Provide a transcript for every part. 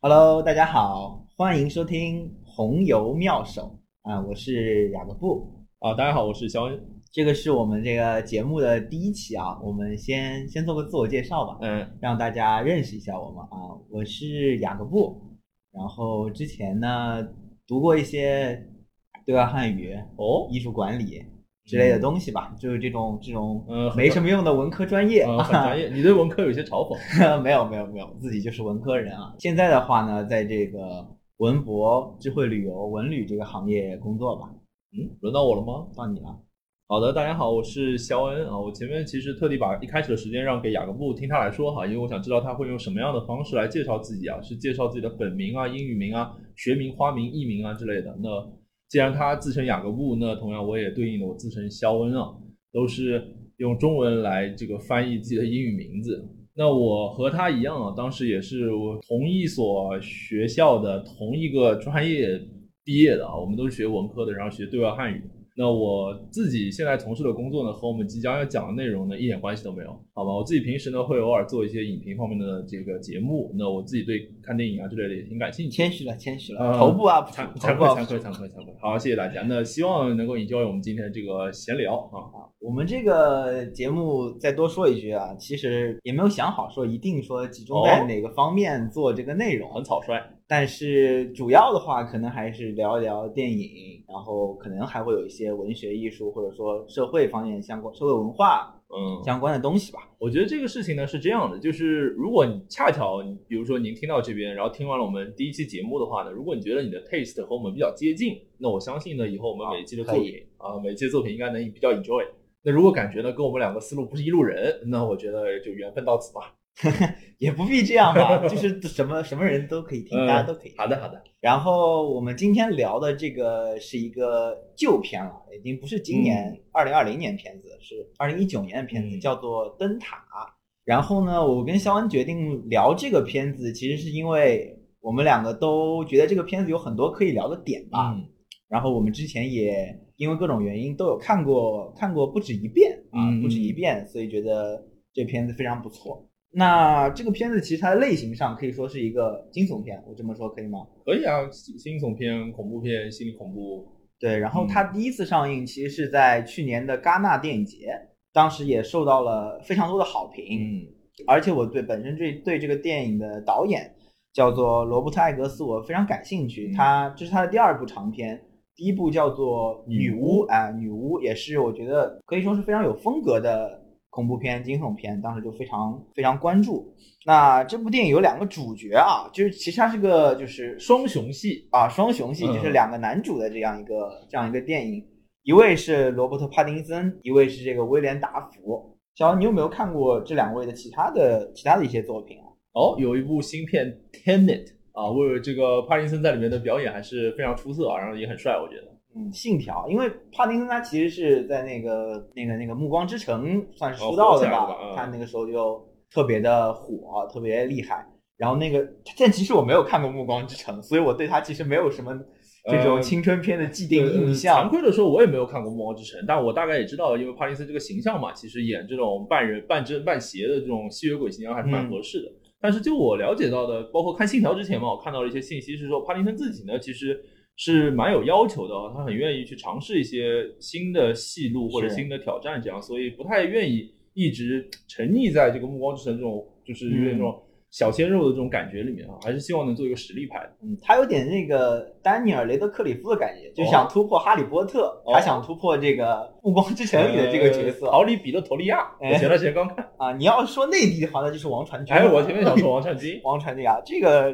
Hello，大家好，欢迎收听红油妙手。啊，我是雅各布。啊，大家好，我是肖恩，这个是我们这个节目的第一期啊，我们先先做个自我介绍吧，嗯，让大家认识一下我们。啊，我是雅各布，然后之前呢读过一些对外汉语哦，艺术管理之类的东西吧，就是这种这种嗯没什么用的文科专业，呃，很专业，你对文科有些嘲讽，没有没有没有，自己就是文科人啊。现在的话呢，在这个文博、智慧旅游、文旅这个行业工作吧。嗯，轮到我了吗？到你了。好的，大家好，我是肖恩啊。我前面其实特地把一开始的时间让给雅各布听他来说哈，因为我想知道他会用什么样的方式来介绍自己啊，是介绍自己的本名啊、英语名啊、学名、花名、艺名啊之类的。那既然他自称雅各布，那同样我也对应了我自称肖恩啊，都是用中文来这个翻译自己的英语名字。那我和他一样啊，当时也是我同一所学校的同一个专业毕业的啊，我们都是学文科的，然后学对外汉语。那我自己现在从事的工作呢，和我们即将要讲的内容呢，一点关系都没有，好吧？我自己平时呢会偶尔做一些影评方面的这个节目，那我自己对看电影啊之类的也挺感兴趣。谦虚了，谦虚了，呃头部啊，惭惭愧惭愧惭愧惭愧。好，谢谢大家。那希望能够 enjoy 我们今天的这个闲聊啊。我们这个节目再多说一句啊，其实也没有想好说一定说集中在哦哪个方面做这个内容，很草率。但是主要的话，可能还是聊一聊电影，然后可能还会有一些文学艺术或者说社会方面相关、社会文化嗯，相关的东西吧。我觉得这个事情呢是这样的，就是如果你恰巧，比如说您听到这边，然后听完了我们第一期节目的话呢，如果你觉得你的 taste 和我们比较接近，那我相信呢，以后我们每一期的作品啊，每一期的作品应该能比较 enjoy。那如果感觉呢跟我们两个思路不是一路人，那我觉得就缘分到此吧。也不必这样吧，就是什么什么人都可以听，嗯大家都可以听。好的，好的。然后我们今天聊的这个是一个旧片了，已经不是今年二零二零年片子，是二零一九年的片子，嗯叫做《灯塔》。然后呢，我跟肖恩决定聊这个片子，其实是因为我们两个都觉得这个片子有很多可以聊的点吧。嗯然后我们之前也因为各种原因都有看过，看过不止一遍啊，嗯不止一遍，所以觉得这片子非常不错。那这个片子其实它的类型上可以说是一个惊悚片，我这么说可以吗？可以啊，惊悚片、恐怖片、心理恐怖。对，然后嗯它第一次上映其实是在去年的戛纳电影节，当时也受到了非常多的好评。嗯而且我对本身对对这个电影的导演叫做罗伯特·艾格斯，我非常感兴趣。嗯他这是他的第二部长片，第一部叫做《女巫啊，女巫》也是我觉得可以说是非常有风格的恐怖片、惊悚片，当时就非常非常关注。那这部电影有两个主角啊，就是其实它是个就是双雄戏。啊双雄戏，嗯就是两个男主的这样一个这样一个电影，一位是罗伯特·帕丁森，一位是这个威廉·达福。小王，你有没有看过这两位的其他的其他的一些作品啊？哦，有一部新片《Tenet》啊，为了这个帕丁森在里面的表演还是非常出色啊，然后也很帅，我觉得。嗯，信条，因为帕丁森他其实是在那个那个那个《暮光之城》算是哦出道的吧嗯他那个时候就特别的火，特别厉害。然后那个，但其实我没有看过《暮光之城》，所以我对他其实没有什么这种呃青春片的既定印呃象惭。愧的说，我也没有看过《暮光之城》，但我大概也知道，因为帕丁森这个形象嘛，其实演这种半人半真半邪的这种吸血鬼形象还是蛮合适的。但是就我了解到的，包括看《信条》之前嘛，我看到了一些信息是说，帕丁森自己呢其实是蛮有要求的哦，他很愿意去尝试一些新的戏路或者新的挑战，这样，所以不太愿意一直沉溺在这个《暮光之城》这种就是有点嗯那种小鲜肉的这种感觉里面啊，还是希望能做一个实力派的。嗯，他有点那个丹尼尔·雷德克里夫的感觉，就想突破哈利波特，哦他想突破这个《暮光之城》里的这个角色呃。逃离彼得托利亚，哎我前段时间刚看。啊，你要说内地的话，那就是王传君了。哎，我前面想说王传君，王传君啊，这个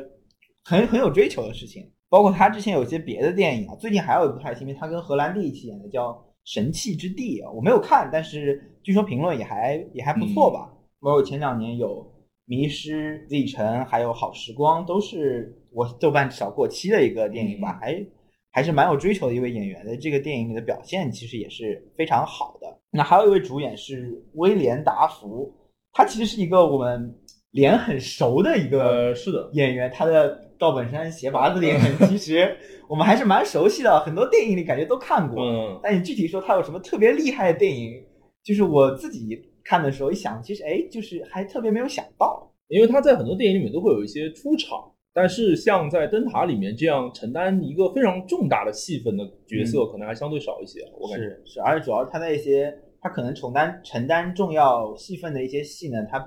很很有追求的事情。包括他之前有些别的电影啊，最近还有一部他因为他跟荷兰弟一起演的叫《神器之地》啊，我没有看，但是据说评论也还也还不错吧。包括前两年有《迷失》《Z 城》，还有《好时光》，都是我豆瓣至少过期的一个电影吧，还还是蛮有追求的一位演员的。这个电影里的表现其实也是非常好的。那还有一位主演是威廉达福，他其实是一个我们脸很熟的一个呃，是的，演员，他的赵本山斜拔子脸，其实我们还是蛮熟悉的，很多电影里感觉都看过。嗯，但你具体说他有什么特别厉害的电影，就是我自己看的时候一想，其实哎，就是还特别没有想到。因为他在很多电影里面都会有一些出场，但是像在《灯塔》里面这样承担一个非常重大的戏份的角色，可能还相对少一些。我感觉是是，而且主要他在一些他可能承担承担重要戏份的一些戏呢，他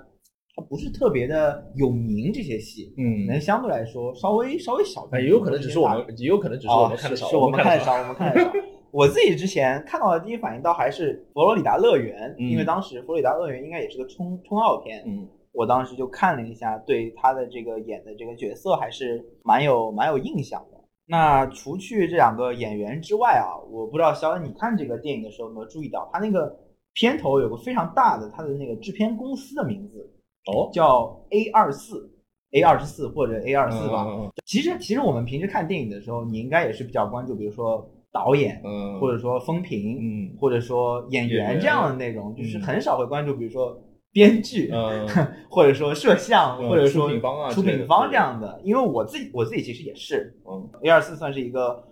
他不是特别的有名，这些戏，嗯可能相对来说稍微稍微小一点。哎也有可能只是我们，也有可能只是我们看的少，哦是我们看的少，我们看的少。我自己之前看到的第一反应倒还是佛罗里达乐园，嗯因为当时佛罗里达乐园应该也是个冲冲奥片，嗯我当时就看了一下，对他的这个演的这个角色还是蛮有蛮有印象的。那除去这两个演员之外啊，我不知道肖恩你看这个电影的时候有没有注意到，他那个片头有个非常大的他的那个制片公司的名字，哦，叫 A 二四 A 二十四或者 A 二四吧。嗯其实其实我们平时看电影的时候，你应该也是比较关注，比如说导演，嗯，或者说风评，嗯。或者说演演员。员这样的内容，就是嗯。很少会关注，比如说编剧，嗯。或者说摄像，嗯或者说出品方啊出品方这样的。因为我自己我自己其实也是嗯。A 二四算是一个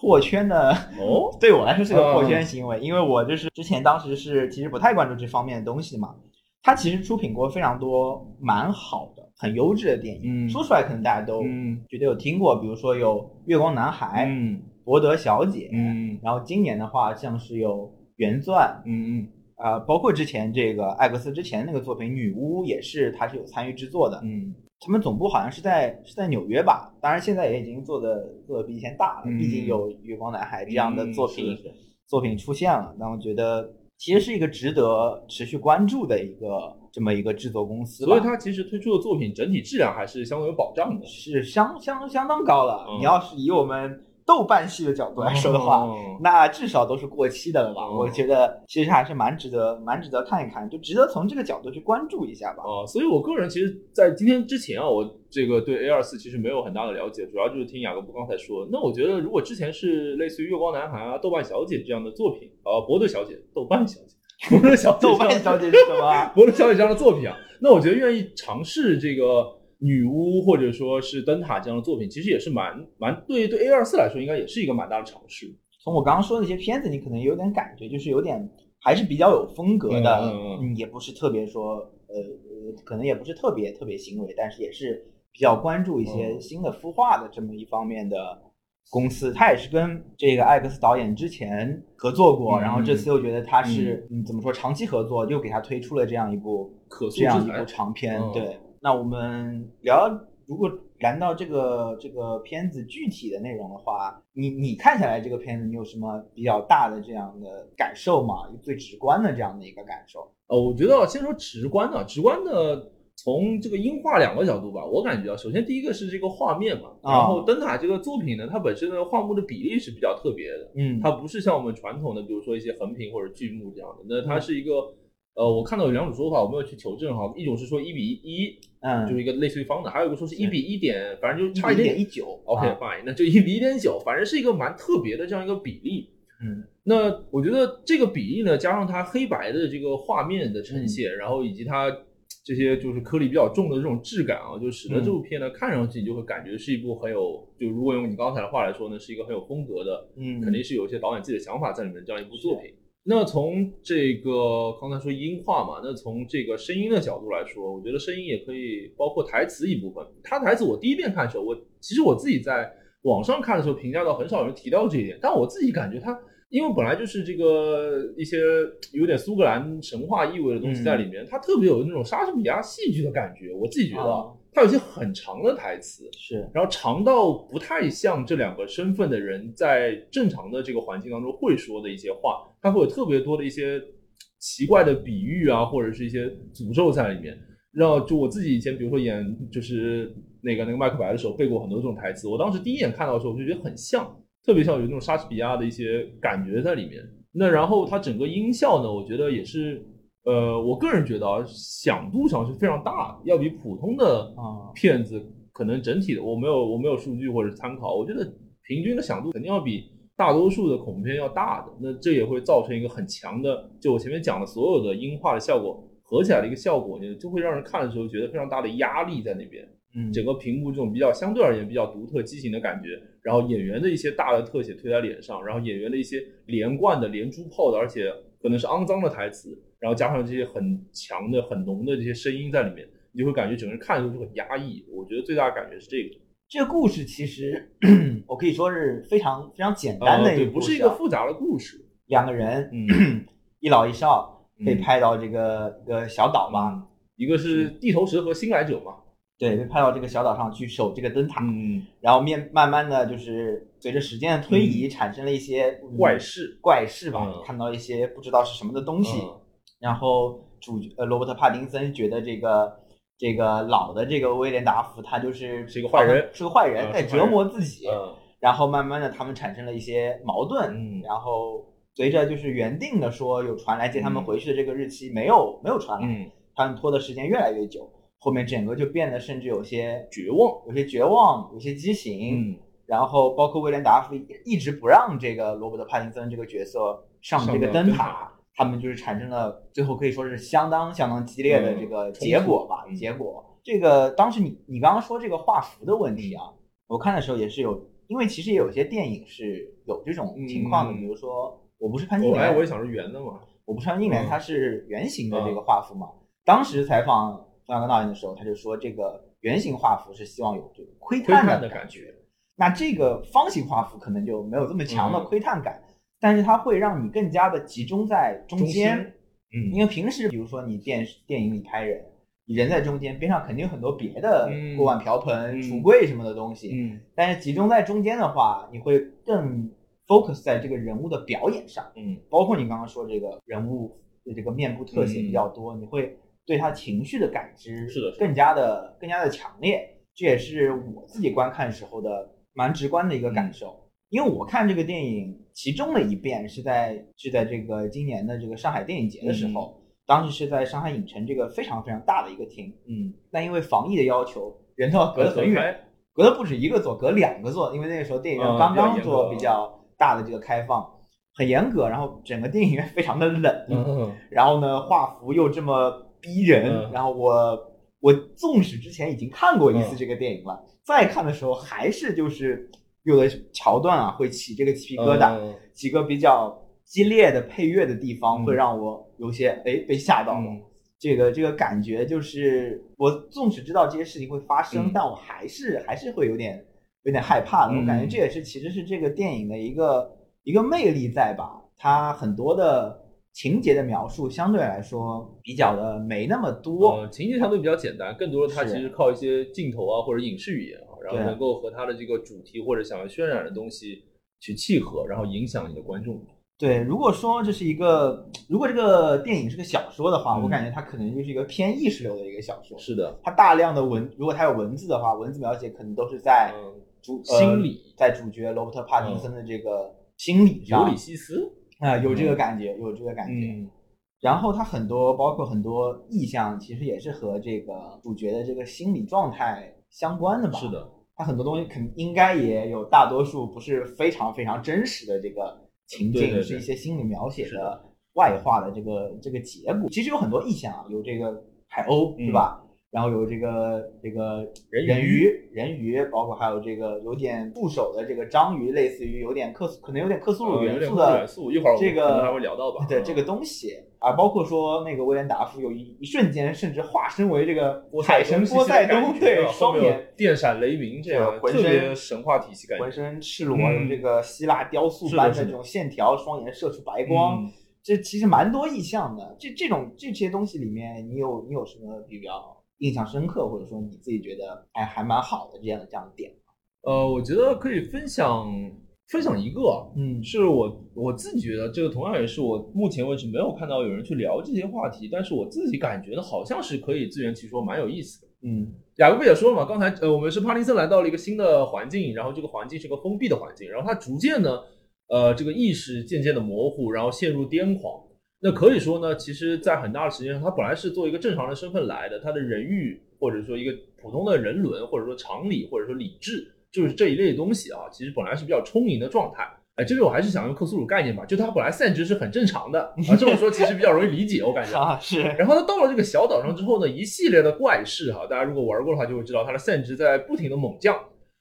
破圈的，哦，对我来说是个破圈嗯行为，因为我就是之前当时是其实不太关注这方面的东西嘛。他其实出品过非常多蛮好的、很优质的电影，嗯。说出来可能大家都觉得有听过，比如说有《月光男孩》嗯博德小姐》，嗯。然后今年的话像是有《原钻》，嗯啊、包括之前这个艾格斯之前那个作品《女巫》也是他是有参与制作的。嗯。他们总部好像是在是在纽约吧，当然现在也已经做的做的比以前大了，嗯毕竟有《月光男孩》这样的作品、作品出现了，那我觉得其实是一个值得持续关注的一个这么一个制作公司。所以它其实推出的作品整体质量还是相对有保障的。是相相相当高了。嗯你要是以我们豆瓣系的角度来说的话，哦那至少都是过期的了吧？嗯我觉得其实还是蛮值得蛮值得看一看，就值得从这个角度去关注一下吧。哦，所以我个人其实，在今天之前啊，我这个对 A 二四其实没有很大的了解，主要就是听雅各布刚才说。那我觉得，如果之前是类似于《月光男孩》啊、豆瓣小姐这样的作品，呃，博德小姐、豆瓣小姐、博德小姐、豆瓣小姐是什么啊？博德小姐这样的作品啊，那我觉得愿意尝试这个女巫或者说是灯塔这样的作品，其实也是蛮蛮对对 A 二四来说，应该也是一个蛮大的尝试。从我刚刚说的那些片子，你可能有点感觉，就是有点还是比较有风格的，嗯嗯嗯也不是特别说呃呃，可能也不是特别特别行为，但是也是比较关注一些嗯新的孵化的这么一方面的公司。他也是跟这个艾克斯导演之前合作过，嗯然后这次又觉得他是嗯怎么说长期合作，又给他推出了这样一部可塑这样一部长片。嗯对，那我们聊，如果谈到这个这个片子具体的内容的话，你你看下来这个片子，你有什么比较大的这样的感受吗？最直观的这样的一个感受？呃，我觉得先说直观的，直观的从这个音画两个角度吧，我感觉啊，首先第一个是这个画面嘛，啊然后灯塔这个作品呢，它本身的画幕的比例是比较特别的，嗯它不是像我们传统的，比如说一些横屏或者巨幕这样的，那它是一个。呃，我看到有两种说法，我没有去求证哈。一种是说一比一，嗯，就是一个类似于方的；还有一个说是一比一点，反正就差一点点一九。OK 啊 fine，那就一比一点九，反正是一个蛮特别的这样一个比例。嗯那我觉得这个比例呢，加上它黑白的这个画面的嗯呈现，然后以及它这些就是颗粒比较重的这种质感啊，就使得嗯这部片呢、看上去你就会感觉是一部很有，就如果用你刚才的话来说呢，是一个很有风格的，嗯，肯定是有一些导演自己的想法在里面的这样一部作品。那从这个刚才说音画嘛，那从这个声音的角度来说，我觉得声音也可以包括台词一部分。他台词我第一遍看的时候，我其实我自己在网上看的时候评价到很少有人提到这一点，但我自己感觉他。因为本来就是这个一些有点苏格兰神话意味的东西在里面，它特别有那种莎士比亚戏剧的感觉。我自己觉得它有些很长的台词，是然后长到不太像这两个身份的人在正常的这个环境当中会说的一些话，他会有特别多的一些奇怪的比喻啊，或者是一些诅咒在里面。让就我自己以前，比如说演就是那个那个麦克白的时候，背过很多这种台词。我当时第一眼看到的时候，我就觉得很像，特别像有那种莎士比亚的一些感觉在里面。那然后它整个音效呢，我觉得也是，呃，我个人觉得啊，响度上是非常大的，要比普通的啊片子可能整体的我没有我没有数据或者参考，我觉得平均的响度肯定要比大多数的恐怖片要大的。那这也会造成一个很强的，就我前面讲的所有的音画的效果合起来的一个效果呢，就会让人看的时候觉得非常大的压力在那边。嗯整个屏幕这种比较相对而言比较独特、畸形的感觉，然后演员的一些大的特写推在脸上，然后演员的一些连贯的、连珠炮的，而且可能是肮脏的台词，然后加上这些很强的、很浓的这些声音在里面，你就会感觉整个人看的时候就很压抑。我觉得最大的感觉是这个，这个故事其实 我可以说是非常非常简单的一个故事啊、不是一个复杂的故事。两个人，嗯 一老一少被嗯派到这个一个小岛吧，一个是地头蛇和新来者嘛，对，被派到这个小岛上去守这个灯塔，嗯，然后面慢慢的就是随着时间的推移，产生了一些嗯怪事，怪事吧，嗯。看到一些不知道是什么的东西，嗯然后主角呃罗伯特帕丁森觉得这个这个老的这个威廉达福他就是是一个坏人是个坏人，在折磨自己，嗯。然后慢慢的他们产生了一些矛盾，嗯然后随着就是原定的说有船来接他们嗯回去的这个日期没有没有船来，嗯，他们拖的时间越来越久，后面整个就变得甚至有些绝望，有些绝望，有些畸形，嗯。然后包括威廉达夫一直不让这个罗伯特帕丁森这个角色上这个灯塔，他们就是产生了最后可以说是相当相当激烈的这个嗯结果吧。嗯结果这个当时你你刚刚说这个画幅的问题啊，我看的时候也是有，因为其实也有些电影是有这种情况的，嗯比如说我不是潘金莲，我也想是圆的嘛，我不是潘金莲，嗯它是圆形的这个画幅嘛。当时采访冯小刚导演的时候，他就说这个圆形画幅是希望有这个窥窥探的感觉。那这个方形画幅可能就没有这么强的嗯窥探感，但是它会让你更加的集中在中中间。心嗯因为平时比如说你电视电影里拍人，你人在中间，边上肯定有很多别的嗯锅碗瓢盆、嗯橱柜什么的东西。嗯但是集中在中间的话，你会更 focus 在这个人物的表演上。嗯包括你刚刚说这个人物的这个面部特写比较多，你会对他情绪的感知是的是的更加的更加的强烈，这也是我自己观看时候的蛮直观的一个感受。因为我看这个电影，其中的一遍是在是在这个今年的这个上海电影节的时候，当时是在上海影城这个非常非常大的一个厅，嗯，但因为防疫的要求，人都要隔得很远，隔得不止一个座，隔两个座，因为那个时候电影院嗯刚刚做比较大的这个开放，很严格，然后整个电影院非常的冷，嗯然后呢画幅又这么逼人，嗯然后我我纵使之前已经看过一次嗯。这个电影了，再看的时候还是就是有的桥段啊会起这个鸡皮疙瘩，嗯几个比较激烈的配乐的地方嗯会让我有些哎被吓到这个这个感觉就是，我纵使知道这些事情会发生，嗯但我还是还是会有点有点害怕的。我感觉嗯这也是其实是这个电影的一个一个魅力在吧？它很多的情节的描述相对来说比较的没那么多。呃，情节相对比较简单，更多的它其实靠一些镜头啊或者影视语言啊，然后能够和它的这个主题或者想要渲染的东西去契合，然后影响你的观众。对，如果说这是一个，如果这个电影是个小说的话，嗯我感觉它可能就是一个偏意识流的一个小说。是的，它大量的文，如果它有文字的话，文字描写可能都是在嗯，主、心理呃，在主角罗伯特·帕丁森的这个心理上尤里西斯，啊、有这个感觉，有这个感觉。嗯然后它很多包括很多意象，其实也是和这个主角的这个心理状态相关的吧。是，的，它很多东西肯应该也有大多数不是非常非常真实的这个情境，对对对是一些心理描写的外化的这个这个结果。其实有很多意象啊，有这个海鸥，嗯对吧？然后有这个这个人鱼人鱼，包括还有这个有点触手的这个章鱼，类似于有点克苏，可能有点克苏鲁元素的元素，一会儿我这个们还会聊到吧。对这个东西啊，包括说那个威廉达夫有一一瞬间甚至化身为这个海神波塞冬，对，双眼眼电闪雷鸣，这样浑身神话体系感觉浑。身赤裸，嗯有这个希腊雕塑般的这种线条，双眼射出白光，嗯这其实蛮多意象的。这这种这些东西里面，你有你有什么比较印象深刻，或者说你自己觉得哎还蛮好的这样的这样的点？呃，我觉得可以分享分享一个啊，嗯是我我自己觉得这个同样也是我目前为止没有看到有人去聊这些话题，但是我自己感觉呢，好像是可以自圆其说，蛮有意思的。嗯雅各不也说了嘛，刚才呃，我们是帕林森来到了一个新的环境，然后这个环境是个封闭的环境，然后他逐渐呢，呃，这个意识渐渐的模糊，然后陷入癫狂。那可以说呢，其实，在很大的时间上，他本来是作为一个正常的身份来的，他的人欲或者说一个普通的人伦，或者说常理，或者说理智，就是这一类东西啊，其实本来是比较充盈的状态。哎，这里我还是想用克苏鲁概念吧，就它本来散值是很正常的啊，这么说其实比较容易理解，我感觉。啊，是，然后它到了这个小岛上之后呢，一系列的怪事哈，大家如果玩过的话就会知道，它的散值在不停的猛降，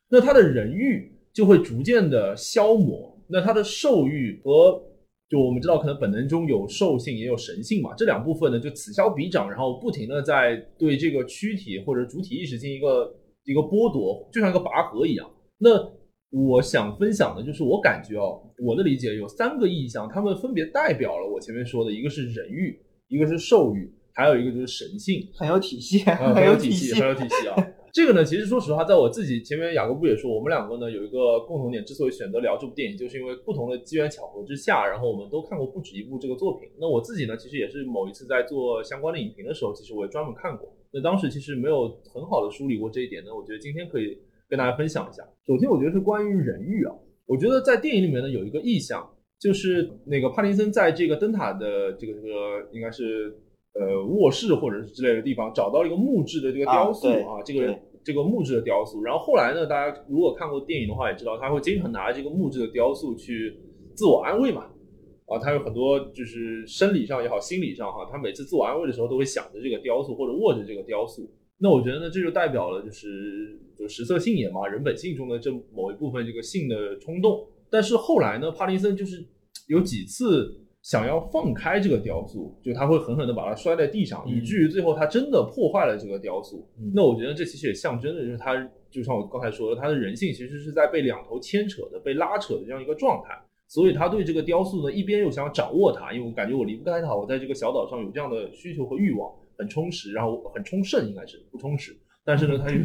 那它的人欲就会逐渐的消磨，那它的兽欲和就我们知道可能本能中有兽性也有神性嘛，这两部分呢就此消彼长，然后不停的在对这个躯体或者主体意识进行一个一个剥夺，就像一个拔河一样。那我想分享的就是我感觉哦，我的理解有三个意象，它们分别代表了我前面说的一个是人欲，一个是兽欲，还有一个就是神性。很有体系，啊，很有体体系，很有体系啊。这个呢，其实说实话，在我自己前面雅各布也说，我们两个呢有一个共同点，之所以选择聊这部电影，就是因为不同的机缘巧合之下，然后我们都看过不止一部这个作品。那我自己呢，其实也是某一次在做相关的影评的时候，其实我也专门看过。那当时其实没有很好的梳理过这一点呢，我觉得今天可以跟大家分享一下。首先，我觉得是关于人欲啊，我觉得在电影里面呢有一个意象，就是那个帕丁森在这个灯塔的这个这个应该是。呃，卧室或者是之类的地方找到了一个木质的这个雕塑啊，这个这个木质的雕塑。然后后来呢，大家如果看过电影的话，也知道他会经常拿这个木质的雕塑去自我安慰嘛。啊，他有很多就是生理上也好，心理上哈，他每次自我安慰的时候都会想着这个雕塑或者握着这个雕塑。那我觉得呢，这就代表了就是就食色性也嘛，人本性中的这某一部分这个性的冲动。但是后来呢，帕丁森就是有几次。想要放开这个雕塑，就他会狠狠的把它摔在地上，以至于最后他真的破坏了这个雕塑。那我觉得这其实也象征着就是他，就像我刚才说的，他的人性其实是在被两头牵扯的、被拉扯的这样一个状态。所以他对这个雕塑呢，一边又想掌握它，因为我感觉我离不开它，我在这个小岛上有这样的需求和欲望，很充实，然后很充盛，应该是不充实。但是呢，他又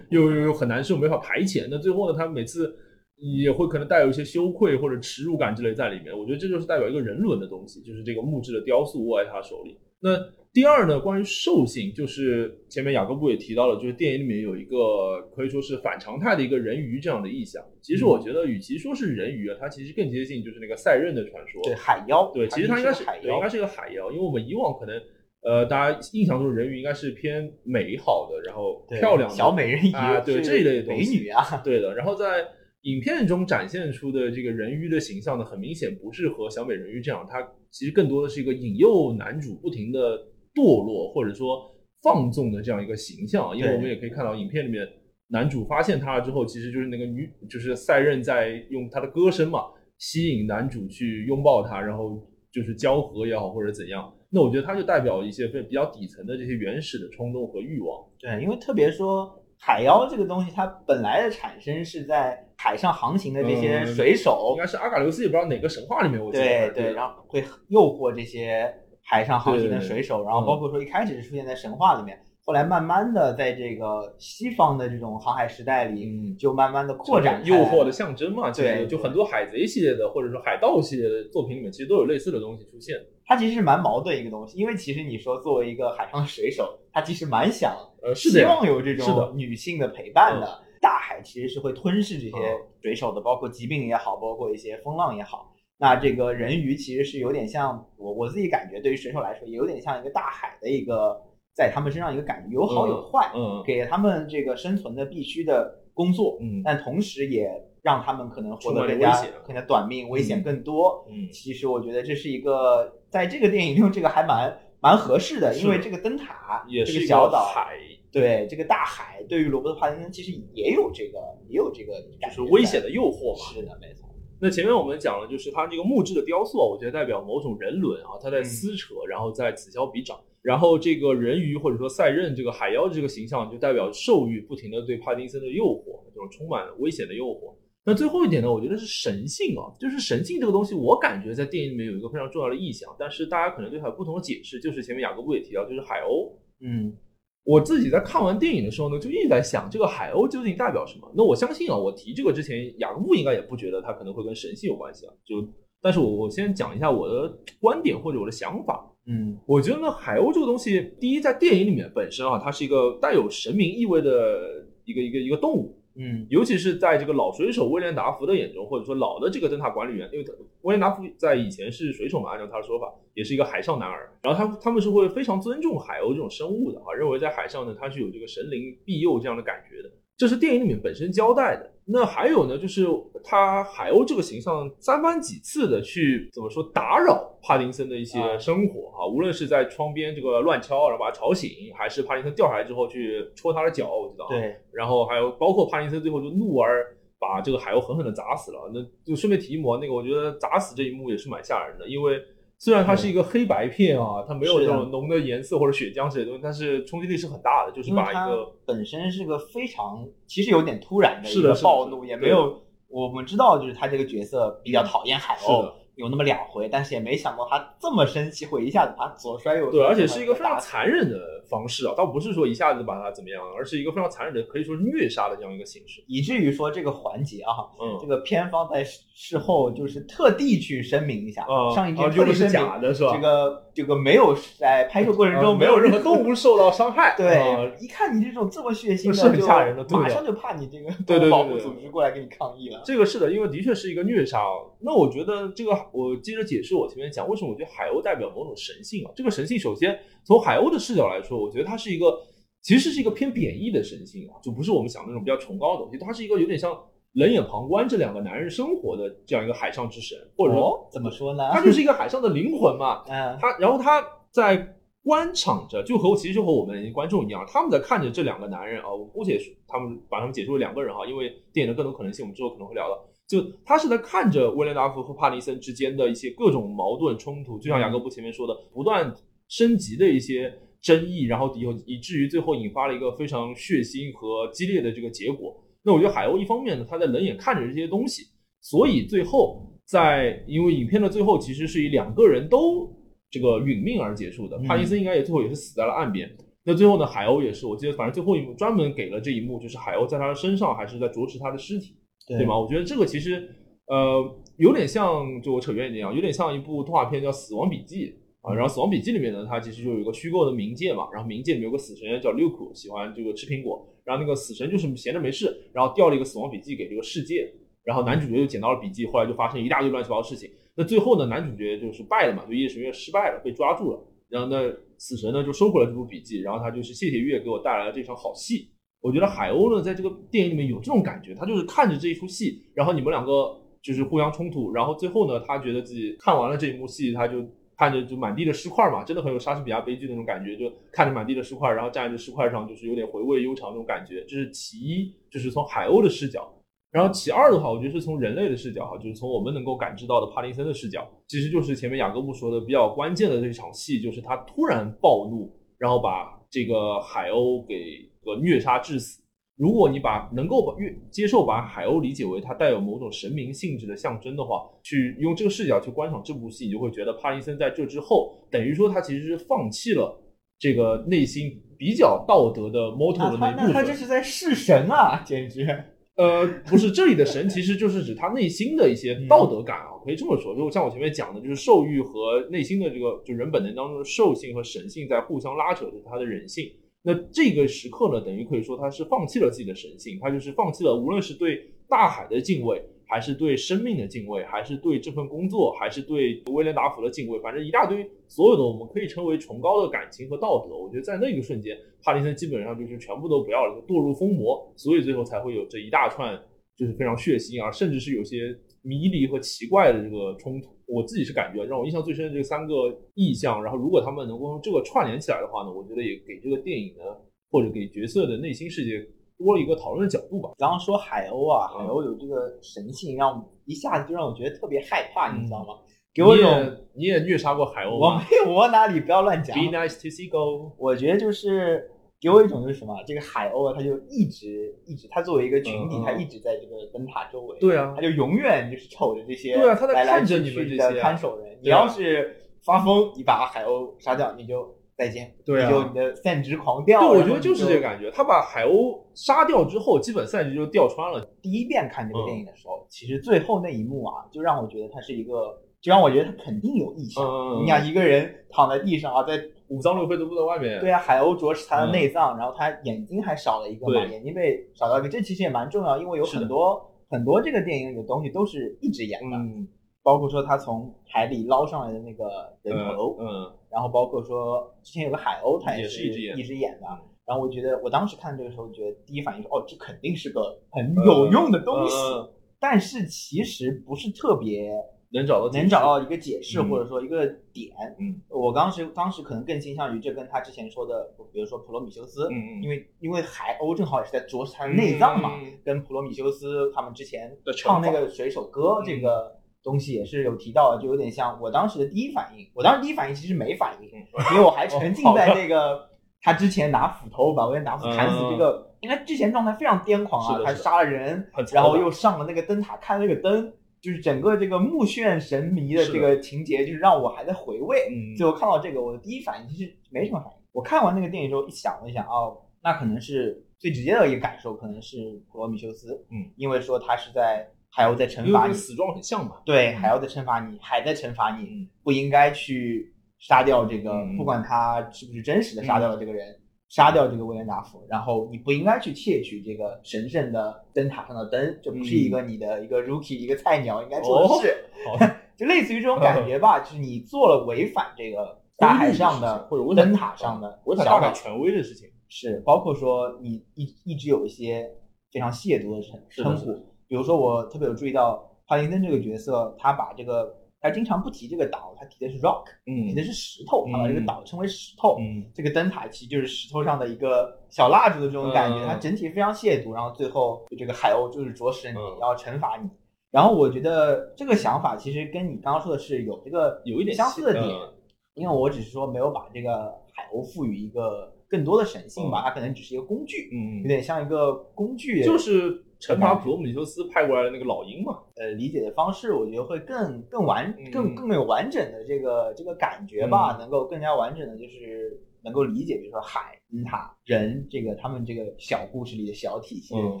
又又又很难受，没法排遣。那最后呢，他每次。也会可能带有一些羞愧或者耻辱感之类在里面，我觉得这就是代表一个人伦的东西，就是这个木质的雕塑握在他手里。那第二呢，关于兽性，就是前面雅各布也提到了，就是电影里面有一个可以说是反常态的一个人鱼这样的意象。其实我觉得，与其说是人鱼啊，它其实更接近就是那个赛壬的传说，对海妖。对，其实它应该是对，应该是一个海妖，因为我们以往可能呃，大家印象中人鱼应该是偏美好的，然后漂亮的小美人鱼啊，对这一类美女啊，对的。然后在影片中展现出的这个人鱼的形象呢，很明显不是和小美人鱼这样，它其实更多的是一个引诱男主不停的堕落或者说放纵的这样一个形象。因为我们也可以看到影片里面男主发现他了之后，其实就是那个女，就是赛壬在用他的歌声嘛吸引男主去拥抱他，然后就是交合也好或者怎样。那我觉得它就代表一些比较底层的这些原始的冲动和欲望。对，因为特别说。海妖这个东西，它本来的产生是在海上航行的这些水手，应该是阿卡琉斯，也不知道哪个神话里面，我记得。对对，然后会诱惑这些海上航行的水手，然后包括说一开始是出现在神话里面，后来慢慢的在这个西方的这种航海时代里，就慢慢的扩展。诱惑的象征嘛，对，就很多海贼系列的或者说海盗系列的作品里面，其实都有类似的东西出现。它其实是蛮矛盾一个东西，因为其实你说作为一个海上的水手，他其实蛮想。呃，希望有这种女性的陪伴的。大海其实是会吞噬这些水手的，包括疾病也好，包括一些风浪也好。那这个人鱼其实是有点像我我自己感觉，对于水手来说，也有点像一个大海的一个在他们身上一个感觉，有好有坏，嗯，给他们这个生存的必须的工作，嗯，但同时也让他们可能活得更加更加短命，危险更多。嗯，其实我觉得这是一个在这个电影中，这个还蛮。蛮合适的，因为这个灯塔也是小岛海，对这个大海，对于罗伯特·帕丁森其实也有这个，也有这个，就是危险的诱惑嘛。是的，没错。那前面我们讲了，就是它这个木质的雕塑，我觉得代表某种人伦啊，它在撕扯，然后在此消彼长。然后这个人鱼或者说赛壬这个海妖这个形象，就代表兽欲不停的对帕丁森的诱惑，这种充满危险的诱惑。那最后一点呢，我觉得是神性啊，就是神性这个东西，我感觉在电影里面有一个非常重要的意象，但是大家可能对它有不同的解释。就是前面雅各布也提到，就是海鸥。嗯，我自己在看完电影的时候呢，就一直在想，这个海鸥究竟代表什么？那我相信啊，我提这个之前，雅各布应该也不觉得它可能会跟神性有关系啊。就，但是我我先讲一下我的观点或者我的想法。嗯，我觉得呢，海鸥这个东西，第一，在电影里面本身啊，它是一个带有神明意味的一个一个一个动物。嗯，尤其是在这个老水手威廉达福的眼中，或者说老的这个灯塔管理员，因为他威廉达福在以前是水手嘛，按照他的说法，也是一个海上男儿。然后他他们是会非常尊重海鸥这种生物的啊，认为在海上呢，它是有这个神灵庇佑这样的感觉的。这是电影里面本身交代的。那还有呢，就是他海鸥这个形象三番几次的去怎么说打扰帕丁森的一些啊生活啊，无论是在窗边这个乱敲，然后把他吵醒，还是帕丁森掉下来之后去戳他的脚，我知道。。对，然后还有包括帕丁森最后就怒而把这个海鸥狠狠的砸死了。那就顺便提一幕啊，那个我觉得砸死这一幕也是蛮吓人的，因为虽然它是一个黑白片啊，它没有是的这种浓的颜色或者血浆之类的东西，但是冲击力是很大的，就是把一个本身是个非常其实有点突然的一个暴怒，也没有我们知道就是他这个角色比较讨厌海鸥是的，有那么两回，但是也没想到他这么生气会一下子把他左摔右对，而且是一个非常残忍的方式啊，倒不是说一下子把他怎么样，而是一个非常残忍的，可以说是虐杀的这样一个形式。以至于说这个环节啊，嗯这个片方在事后就是特地去声明一下，啊，上一啊用的是天特地声明假的是吧？这个这个没有在拍摄过程中啊没有任何何动物受到伤害。对，啊一看你这种这么血腥的，是很就吓人的对马上就怕你这个保护组织过来给你抗议了。这个是的，因为的确是一个虐杀。那我觉得这个，我接着解释我前面讲为什么我觉得海鸥代表某种神性啊。这个神性，首先从海鸥的视角来说，我觉得它是一个其实是一个偏贬义的神性啊，就不是我们想的那种比较崇高的东西。它是一个有点像冷眼旁观这两个男人生活的这样一个海上之神，或者说哦，怎么说呢？他就是一个海上的灵魂嘛。嗯，他然后他在观场着，就和其实就和我们观众一样，他们在看着这两个男人啊，我姑且说他们把他们解释为两个人哈，因为电影的更多可能性我们之后可能会聊到。就他是在看着威廉达福和帕尼森之间的一些各种矛盾冲突，就像雅各布前面说的，不断升级的一些争议，然后以后以至于最后引发了一个非常血腥和激烈的这个结果。那我觉得海鸥一方面呢，他在冷眼看着这些东西，所以最后在因为影片的最后其实是以两个人都这个殒命而结束的。嗯帕金森应该也最后也是死在了岸边。那最后呢，海鸥也是，我记得反正最后一幕专门给了这一幕，就是海鸥在他的身上还是在啄食他的尸体，对吗？我觉得这个其实呃有点像，就我扯远一点啊，有点像一部动画片叫《死亡笔记》啊。然后《死亡笔记》里面呢，它其实就有一个虚构的冥界嘛，然后冥界里面有个死神叫六苦，喜欢这个吃苹果，然后那个死神就是闲着没事，然后掉了一个死亡笔记给这个世界，然后男主角就捡到了笔记，后来就发生一大堆乱七八糟的事情。那最后呢，男主角就是败了嘛，就夜神月失败了，被抓住了。然后呢，死神呢就收回了这部笔记，然后他就是谢谢月给我带来了这场好戏。我觉得海鸥呢，在这个电影里面有这种感觉，他就是看着这一出戏，然后你们两个就是互相冲突，然后最后呢，他觉得自己看完了这一幕戏，他就看着就满地的尸块嘛，真的很有莎士比亚悲剧那种感觉，就看着满地的尸块，然后站在这尸块上，就是有点回味悠长那种感觉。这是其一，就是从海鸥的视角。然后其二的话，我觉得是从人类的视角哈，就是从我们能够感知到的帕丁森的视角，其实就是前面雅各布说的比较关键的这场戏，就是他突然暴怒，然后把这个海鸥给个虐杀致死。如果你把能够把越接受把海鸥理解为它带有某种神明性质的象征的话，去用这个视角去观赏这部戏，你就会觉得帕金森在这之后，等于说他其实是放弃了这个内心比较道德的 motto 的那部分。那他这是在弑神啊，简直！呃，不是，这里的神其实就是指他内心的一些道德感啊，可以这么说。就像我前面讲的，就是兽欲和内心的这个就人本能当中的兽性和神性在互相拉扯着他的人性。那这个时刻呢，等于可以说他是放弃了自己的神性，他就是放弃了无论是对大海的敬畏，还是对生命的敬畏，还是对这份工作，还是对威廉达福的敬畏，反正一大堆所有的我们可以称为崇高的感情和道德。我觉得在那个瞬间，帕丁森基本上就是全部都不要了，堕入疯魔，所以最后才会有这一大串就是非常血腥啊，甚至是有些迷离和奇怪的这个冲突。我自己是感觉让我印象最深的这三个意象，然后如果他们能够用这个串联起来的话呢，我觉得也给这个电影呢，或者给角色的内心世界多了一个讨论的角度吧。刚刚说海鸥啊，嗯海鸥有这个神性，让我一下子就让我觉得特别害怕，嗯你知道吗？给我一种你也虐杀过海鸥我吗没有我哪里不要乱讲？Be，nice to seagull。我觉得就是给我一种就是什么，这个海鸥啊，它就一直一直，它作为一个群体，它一直在这个灯塔周围，对啊它就永远就是瞅着这些，对啊它在看着你们这些啊看守人。你要是发疯，你把海鸥杀掉，你就再见，对啊你就你的散值狂掉。对，我觉得就是这个感觉。他把海鸥杀掉之后，基本散值就掉穿了。第一遍看这个嗯电影的时候，其实最后那一幕啊，就让我觉得它是一个，就让我觉得他肯定有意向。嗯嗯嗯你想一个人躺在地上啊，在五脏六腑都不在外面。对啊，海鸥啄是它的内脏，然后它眼睛还少了一个嘛，眼睛被少掉一个，这其实也蛮重要，因为有很多很多这个电影里的东西都是一直演的，嗯，包括说他从海里捞上来的那个人头，嗯，然后包括说之前有个海鸥，它也是是一直演一直演的。然后我觉得我当时看这个时候，觉得第一反应是哦，这肯定是个很有用的东西，嗯。但是其实不是特别能找到能找到一个解释嗯或者说一个点。嗯我当时当时可能更倾向于这跟他之前说的，比如说普罗米修斯，嗯嗯因为因为海鸥正好也是在啄食他的内脏嘛，嗯跟普罗米修斯他们之前唱那个水手歌嗯这个东西也是有提到的，就有点像我当时的第一反应。我当时第一反应其实没反应，因为我还沉浸在那个他之前拿斧头把威廉达福砍死这个，因为之前状态非常癫狂啊，他是的是的杀了人，然后又上了那个灯塔看那个灯。就是整个这个目眩神迷的这个情节，就是让我还在回味。嗯最后看到这个，我的第一反应其实没什么反应。我看完那个电影之后，一想了一想，哦，那可能是最直接的一个感受，可能是普罗米修斯，嗯，因为说他是在海鸥在惩罚你，死状很像嘛。对，海鸥在惩罚你，海在惩罚你，嗯不应该去杀掉这个，嗯不管他是不是真实的杀掉了这个人，杀掉这个威廉达福，然后你不应该去窃取这个神圣的灯塔上的灯，这不是一个你的一个 rookie 一个菜鸟应该做的事，就类似于这种感觉吧，就是你做了违反这个大海上的 或者灯塔上的违反大海权威的事情。是，包括说你一一直有一些非常亵渎的称称呼。比如说我特别有注意到帕丁森这个角色，他把这个他经常不提这个岛，他提的是 rock，嗯提的是石头，他把这个嗯岛称为石头。嗯这个灯塔其实就是石头上的一个小蜡烛的这种感觉，嗯它整体非常亵渎，然后最后这个海鸥就是啄食你，嗯要惩罚你。然后我觉得这个想法其实跟你刚刚说的是有这个有一点相似的点，嗯因为我只是说没有把这个海鸥赋予一个更多的神性吧，嗯它可能只是一个工具，嗯有点像一个工具，就是惩罚普罗米修斯派过来的那个老鹰嘛。呃理解的方式，我觉得会更更完嗯更更有完整的这个这个感觉吧，能够更加完整的就是能够理解，比如说海、灯塔、人这个他们这个小故事里的小体系的这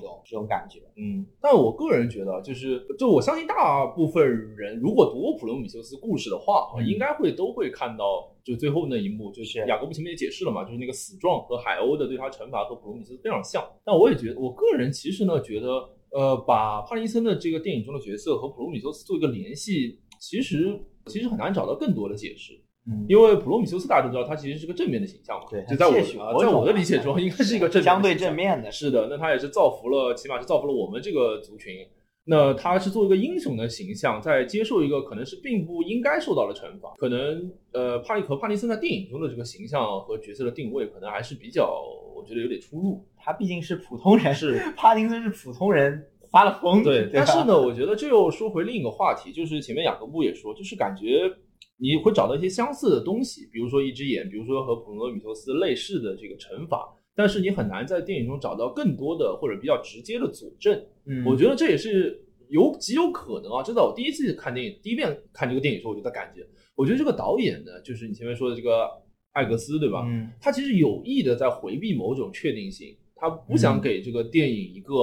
种、这种感觉。嗯，但我个人觉得，就是就我相信大部分人如果读过普罗米修斯故事的话，嗯应该会都会看到，就最后那一幕，就是是雅各布前面也解释了嘛，就是那个死状和海鸥的对他惩罚和普罗米修斯非常像。但我也觉得，我个人其实呢觉得，呃，把帕林森的这个电影中的角色和普罗米修斯做一个联系，其实其实很难找到更多的解释。嗯因为普罗米修斯大家都知道，他其实是个正面的形象嘛，对就在我在我的理解中，应该是一个正面相对正面的，是的，那他也是造福了，起码是造福了我们这个族群。那他是做一个英雄的形象，在接受一个可能是并不应该受到的惩罚。可能呃，帕利和帕尼森在电影中的这个形象和角色的定位，可能还是比较，我觉得有点出入。他毕竟是普通人，是帕丁森是普通人发了疯，对，对但是呢，我觉得这又说回另一个话题，就是前面雅各布也说，就是感觉你会找到一些相似的东西，比如说一只眼，比如说和普罗米修斯类似的这个惩罚，但是你很难在电影中找到更多的或者比较直接的佐证。嗯，我觉得这也是有极有可能啊！这在我第一次看电影，第一遍看这个电影的时候，我就在感觉，我觉得这个导演呢，就是你前面说的这个艾格斯，对吧？嗯他其实有意的在回避某种确定性，他不想给这个电影一个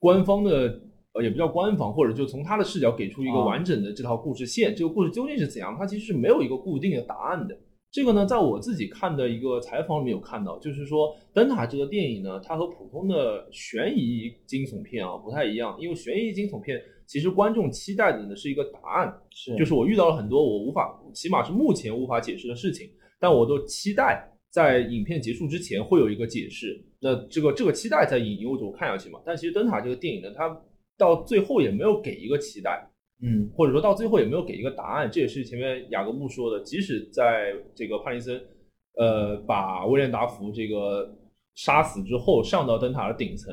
官方的，呃，也不叫官方，或者就从他的视角给出一个啊完整的这套故事线。这个故事究竟是怎样？他其实是没有一个固定的答案的。这个呢，在我自己看的一个采访里面有看到，就是说《灯塔》这个电影呢，它和普通的悬疑惊悚片啊不太一样，因为悬疑惊悚片其实观众期待的呢是一个答案，是就是我遇到了很多我无法，起码是目前无法解释的事情，但我都期待在影片结束之前会有一个解释。那这个这个期待在引诱着我看下去嘛？但其实《灯塔》这个电影呢，它到最后也没有给一个期待，嗯或者说到最后也没有给一个答案。这也是前面雅各布说的，即使在这个帕林森，呃，把威廉达福这个杀死之后，上到灯塔的顶层。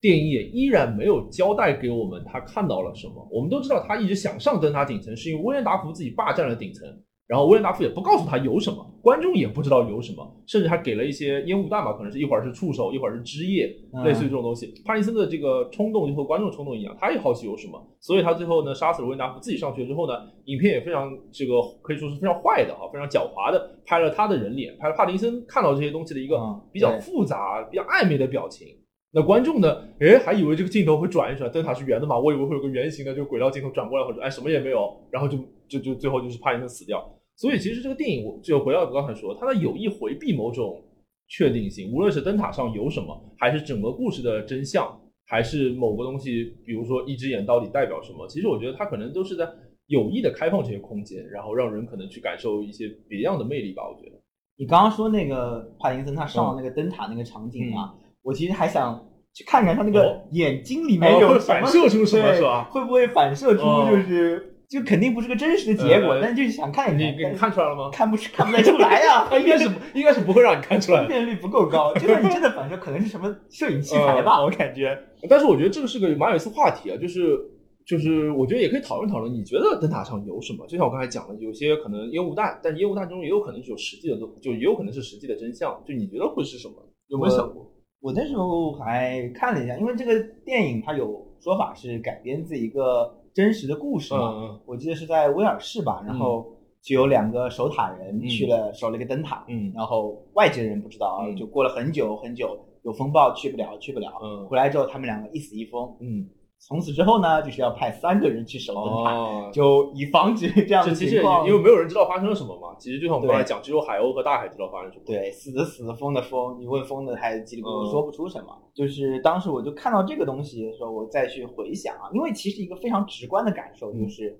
电影也依然没有交代给我们他看到了什么。我们都知道他一直想上灯塔顶层，是因为威廉达福自己霸占了顶层，然后威廉达夫也不告诉他有什么，观众也不知道有什么，甚至还给了一些烟雾弹吧，可能是一会儿是触手，一会儿是枝叶，嗯类似于这种东西。帕林森的这个冲动就和观众冲动一样，他也好奇有什么，所以他最后呢杀死了威廉达夫，自己上去之后呢，影片也非常这个可以说是非常坏的哈，非常狡猾的拍了他的人脸，拍了帕林森看到这些东西的一个嗯比较复杂、比较暧昧的表情。那观众呢？诶，还以为这个镜头会转一转，灯塔是圆的嘛？我以为会有个圆形的，就轨道镜头转过来，或者哎什么也没有，然后就就就最后就是帕林森死掉。所以其实这个电影，我就回到我刚才说，他在有意回避某种确定性，无论是灯塔上有什么，还是整个故事的真相，还是某个东西，比如说一只眼到底代表什么，其实我觉得他可能都是在有意的开放这些空间，然后让人可能去感受一些别样的魅力吧。我觉得，你刚刚说那个帕丁森他上了那个灯塔那个场景啊，我其实还想去看看他那个哦眼睛里面有反射出什么是吧？会不会反射出哦就是就肯定不是个真实的结果，呃但就是想看一你看，你看出来了吗？看不出看不太出来呀，应该是应该是不会让你看出来分。辨率不够高。就算你真的反射，可能是什么摄影器材吧，我感觉。但是我觉得这个是个蛮有意思话题啊，就是就是我觉得也可以讨论讨论，你觉得灯塔上有什么？就像我刚才讲的，有些可能烟雾弹，但烟雾弹中也有可能是有实际的，就也有可能是实际的真相。就你觉得会是什么？有没有想过？我那时候还看了一下，因为这个电影它有说法是改编自一个真实的故事嘛，嗯我记得是在威尔士吧，然后就有两个守塔人嗯。去了守了一个灯塔，嗯。然后外界人不知道，嗯。就过了很久很久，有风暴去不了去不了，嗯。回来之后他们两个一死一疯，嗯从此之后呢，就是要派三个人去守灯塔，哦，就以防止这样的这其实情况。因为没有人知道发生了什么嘛。其实就像我们刚才讲，只有海鸥和大海知道发生什么。对，死的死，疯的疯，你问疯的还叽里咕噜嗯说不出什么。就是当时我就看到这个东西的时候，我再去回想啊，因为其实一个非常直观的感受嗯就是，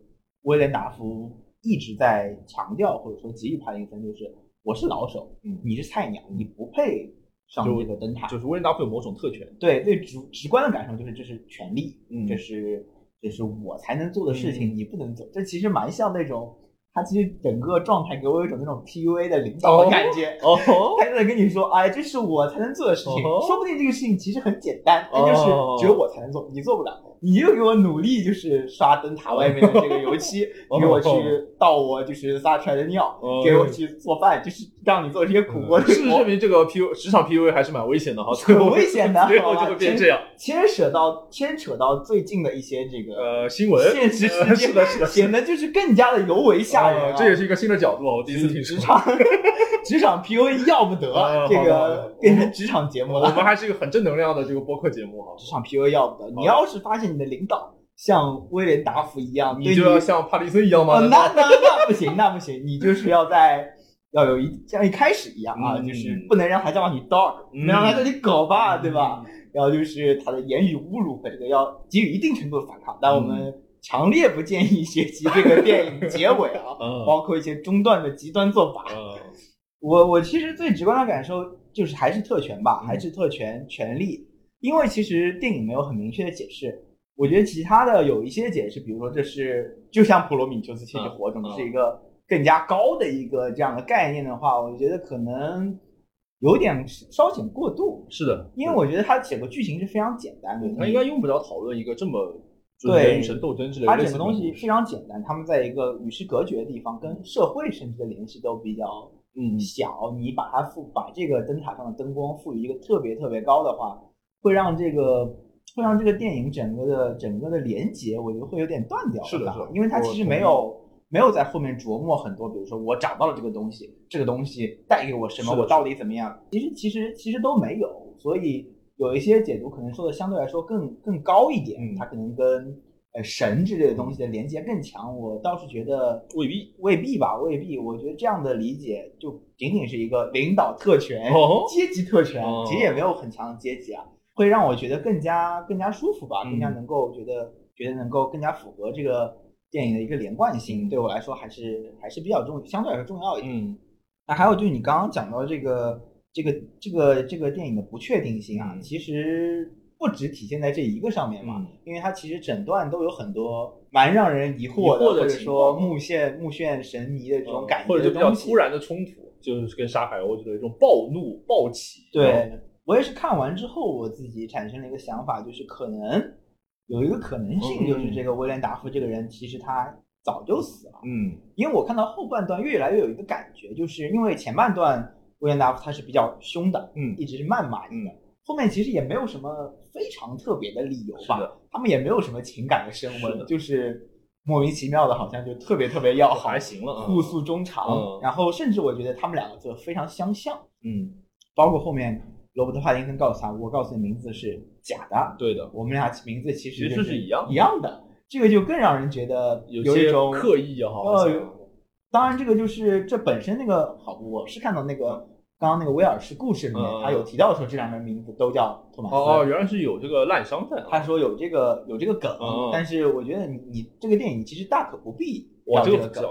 威廉达夫一直在强调或者说给予帕丁森，就是我是老手，嗯你是菜鸟，你不配上就这个灯塔。就是威廉达夫有某种特权。对，最直直观的感受就是这是权利，嗯这是这是我才能做的事情，嗯你不能做。这其实蛮像那种，他其实整个状态给我有一种那种 PUA 的领导的感觉。哦，他就在跟你说，哎，这是我才能做的事情，哦说不定这个事情其实很简单，但就是哦只有我才能做，你做不了。你又给我努力，就是刷灯塔外面的这个油漆，哦给我去倒我就是撒出来的尿，哦给我去做饭，就是让你做这些苦活的事实证明，这个 P U 职场 P U A 还是蛮危险的哈，很危险的 最后就会变这样。牵扯到牵扯到最近的一些这个呃，新闻现实 世界，的，是的，显得就是更加的尤为吓人、这也是一个新的角度啊，我第一次听说。职场 职场 PUA 要不得，这个变成职场节目了我。们还是一个很正能量的这个播客节目哈，职场 PUA 要不得，你要是发现你的领导像威廉达福一样，你就要像帕迪森一样吗？那那那不行，那不行，你就是要在要有一像一开始一样啊，嗯就是不能让他叫你 dog，不能让他叫你狗吧，对吧？？然后就是他的言语侮辱和这个要给予一定程度的反抗，但我们强烈不建议学习这个 电影结尾啊，嗯包括一些中段的极端做法。嗯我我其实最直观的感受就是还是特权吧，嗯还是特权权利，因为其实电影没有很明确的解释。我觉得其他的有一些解释，比如说这是就像普罗米修斯窃取火种，嗯是一个更加高的一个这样的概念的话，我觉得可能有点稍显过度，是的，因为我觉得他写个剧情是非常简单的，他应该用不着讨论一个这么对人与神斗争之类的它整个东西非常简单，他们在一个与世隔绝的地方，跟社会甚至的联系都比较嗯小。你把它赋把这个灯塔上的灯光赋予一个特别特别高的话，会让这个会让这个电影整个的整个的连接，我觉得会有点断掉。是的是的因为它其实没有没有在后面琢磨很多，比如说我找到了这个东西，这个东西带给我什么，我到底怎么样？其实其实其实都没有，所以有一些解读可能说的相对来说更更高一点，嗯它可能跟呃神之类的东西的连接更强。我倒是觉得未必未必吧，未必。我觉得这样的理解就仅仅是一个领导特权、哦阶级特权，哦其实也没有很强的阶级啊，会让我觉得更加更加舒服吧，嗯更加能够觉得觉得能够更加符合这个电影的一个连贯性，对我来说还是还是比较重，相对来说重要一点。嗯那还有就是你刚刚讲到这个这个这个这个电影的不确定性啊，嗯其实不只体现在这一个上面嘛，嗯因为它其实整段都有很多蛮让人疑惑的，或者说目眩目眩神迷的这种感觉或者就比较。突然的冲突，就是跟沙海鸥之类的这种暴怒暴起，对我也是看完之后，我自己产生了一个想法，就是可能有一个可能性，嗯就是这个威廉达夫这个人其实他早就死了。嗯。因为我看到后半段越来越有一个感觉，就是因为前半段威廉达夫他是比较凶的，嗯一直是谩骂你的，后面其实也没有什么非常特别的理由吧，他们也没有什么情感的升温，就是莫名其妙的，好像就特别特别要好还，行了啊，互诉衷肠，嗯。然后甚至我觉得他们两个就非常相像，嗯。包括后面罗伯特·帕丁森告诉他，我告诉你名字是假的，对的，我们俩名字其实其实是一样的。一样的，这个就更让人觉得有一种刻意也好，呃当然，这个就是这本身那个好，我是看到那个刚刚那个威尔士故事里面，嗯他有提到说这两个人名字都叫托马斯。哦哦，原来是有这个烂伤在啊。他说有这个有这个梗，嗯但是我觉得你你这个电影其实大可不必哇，要这个梗。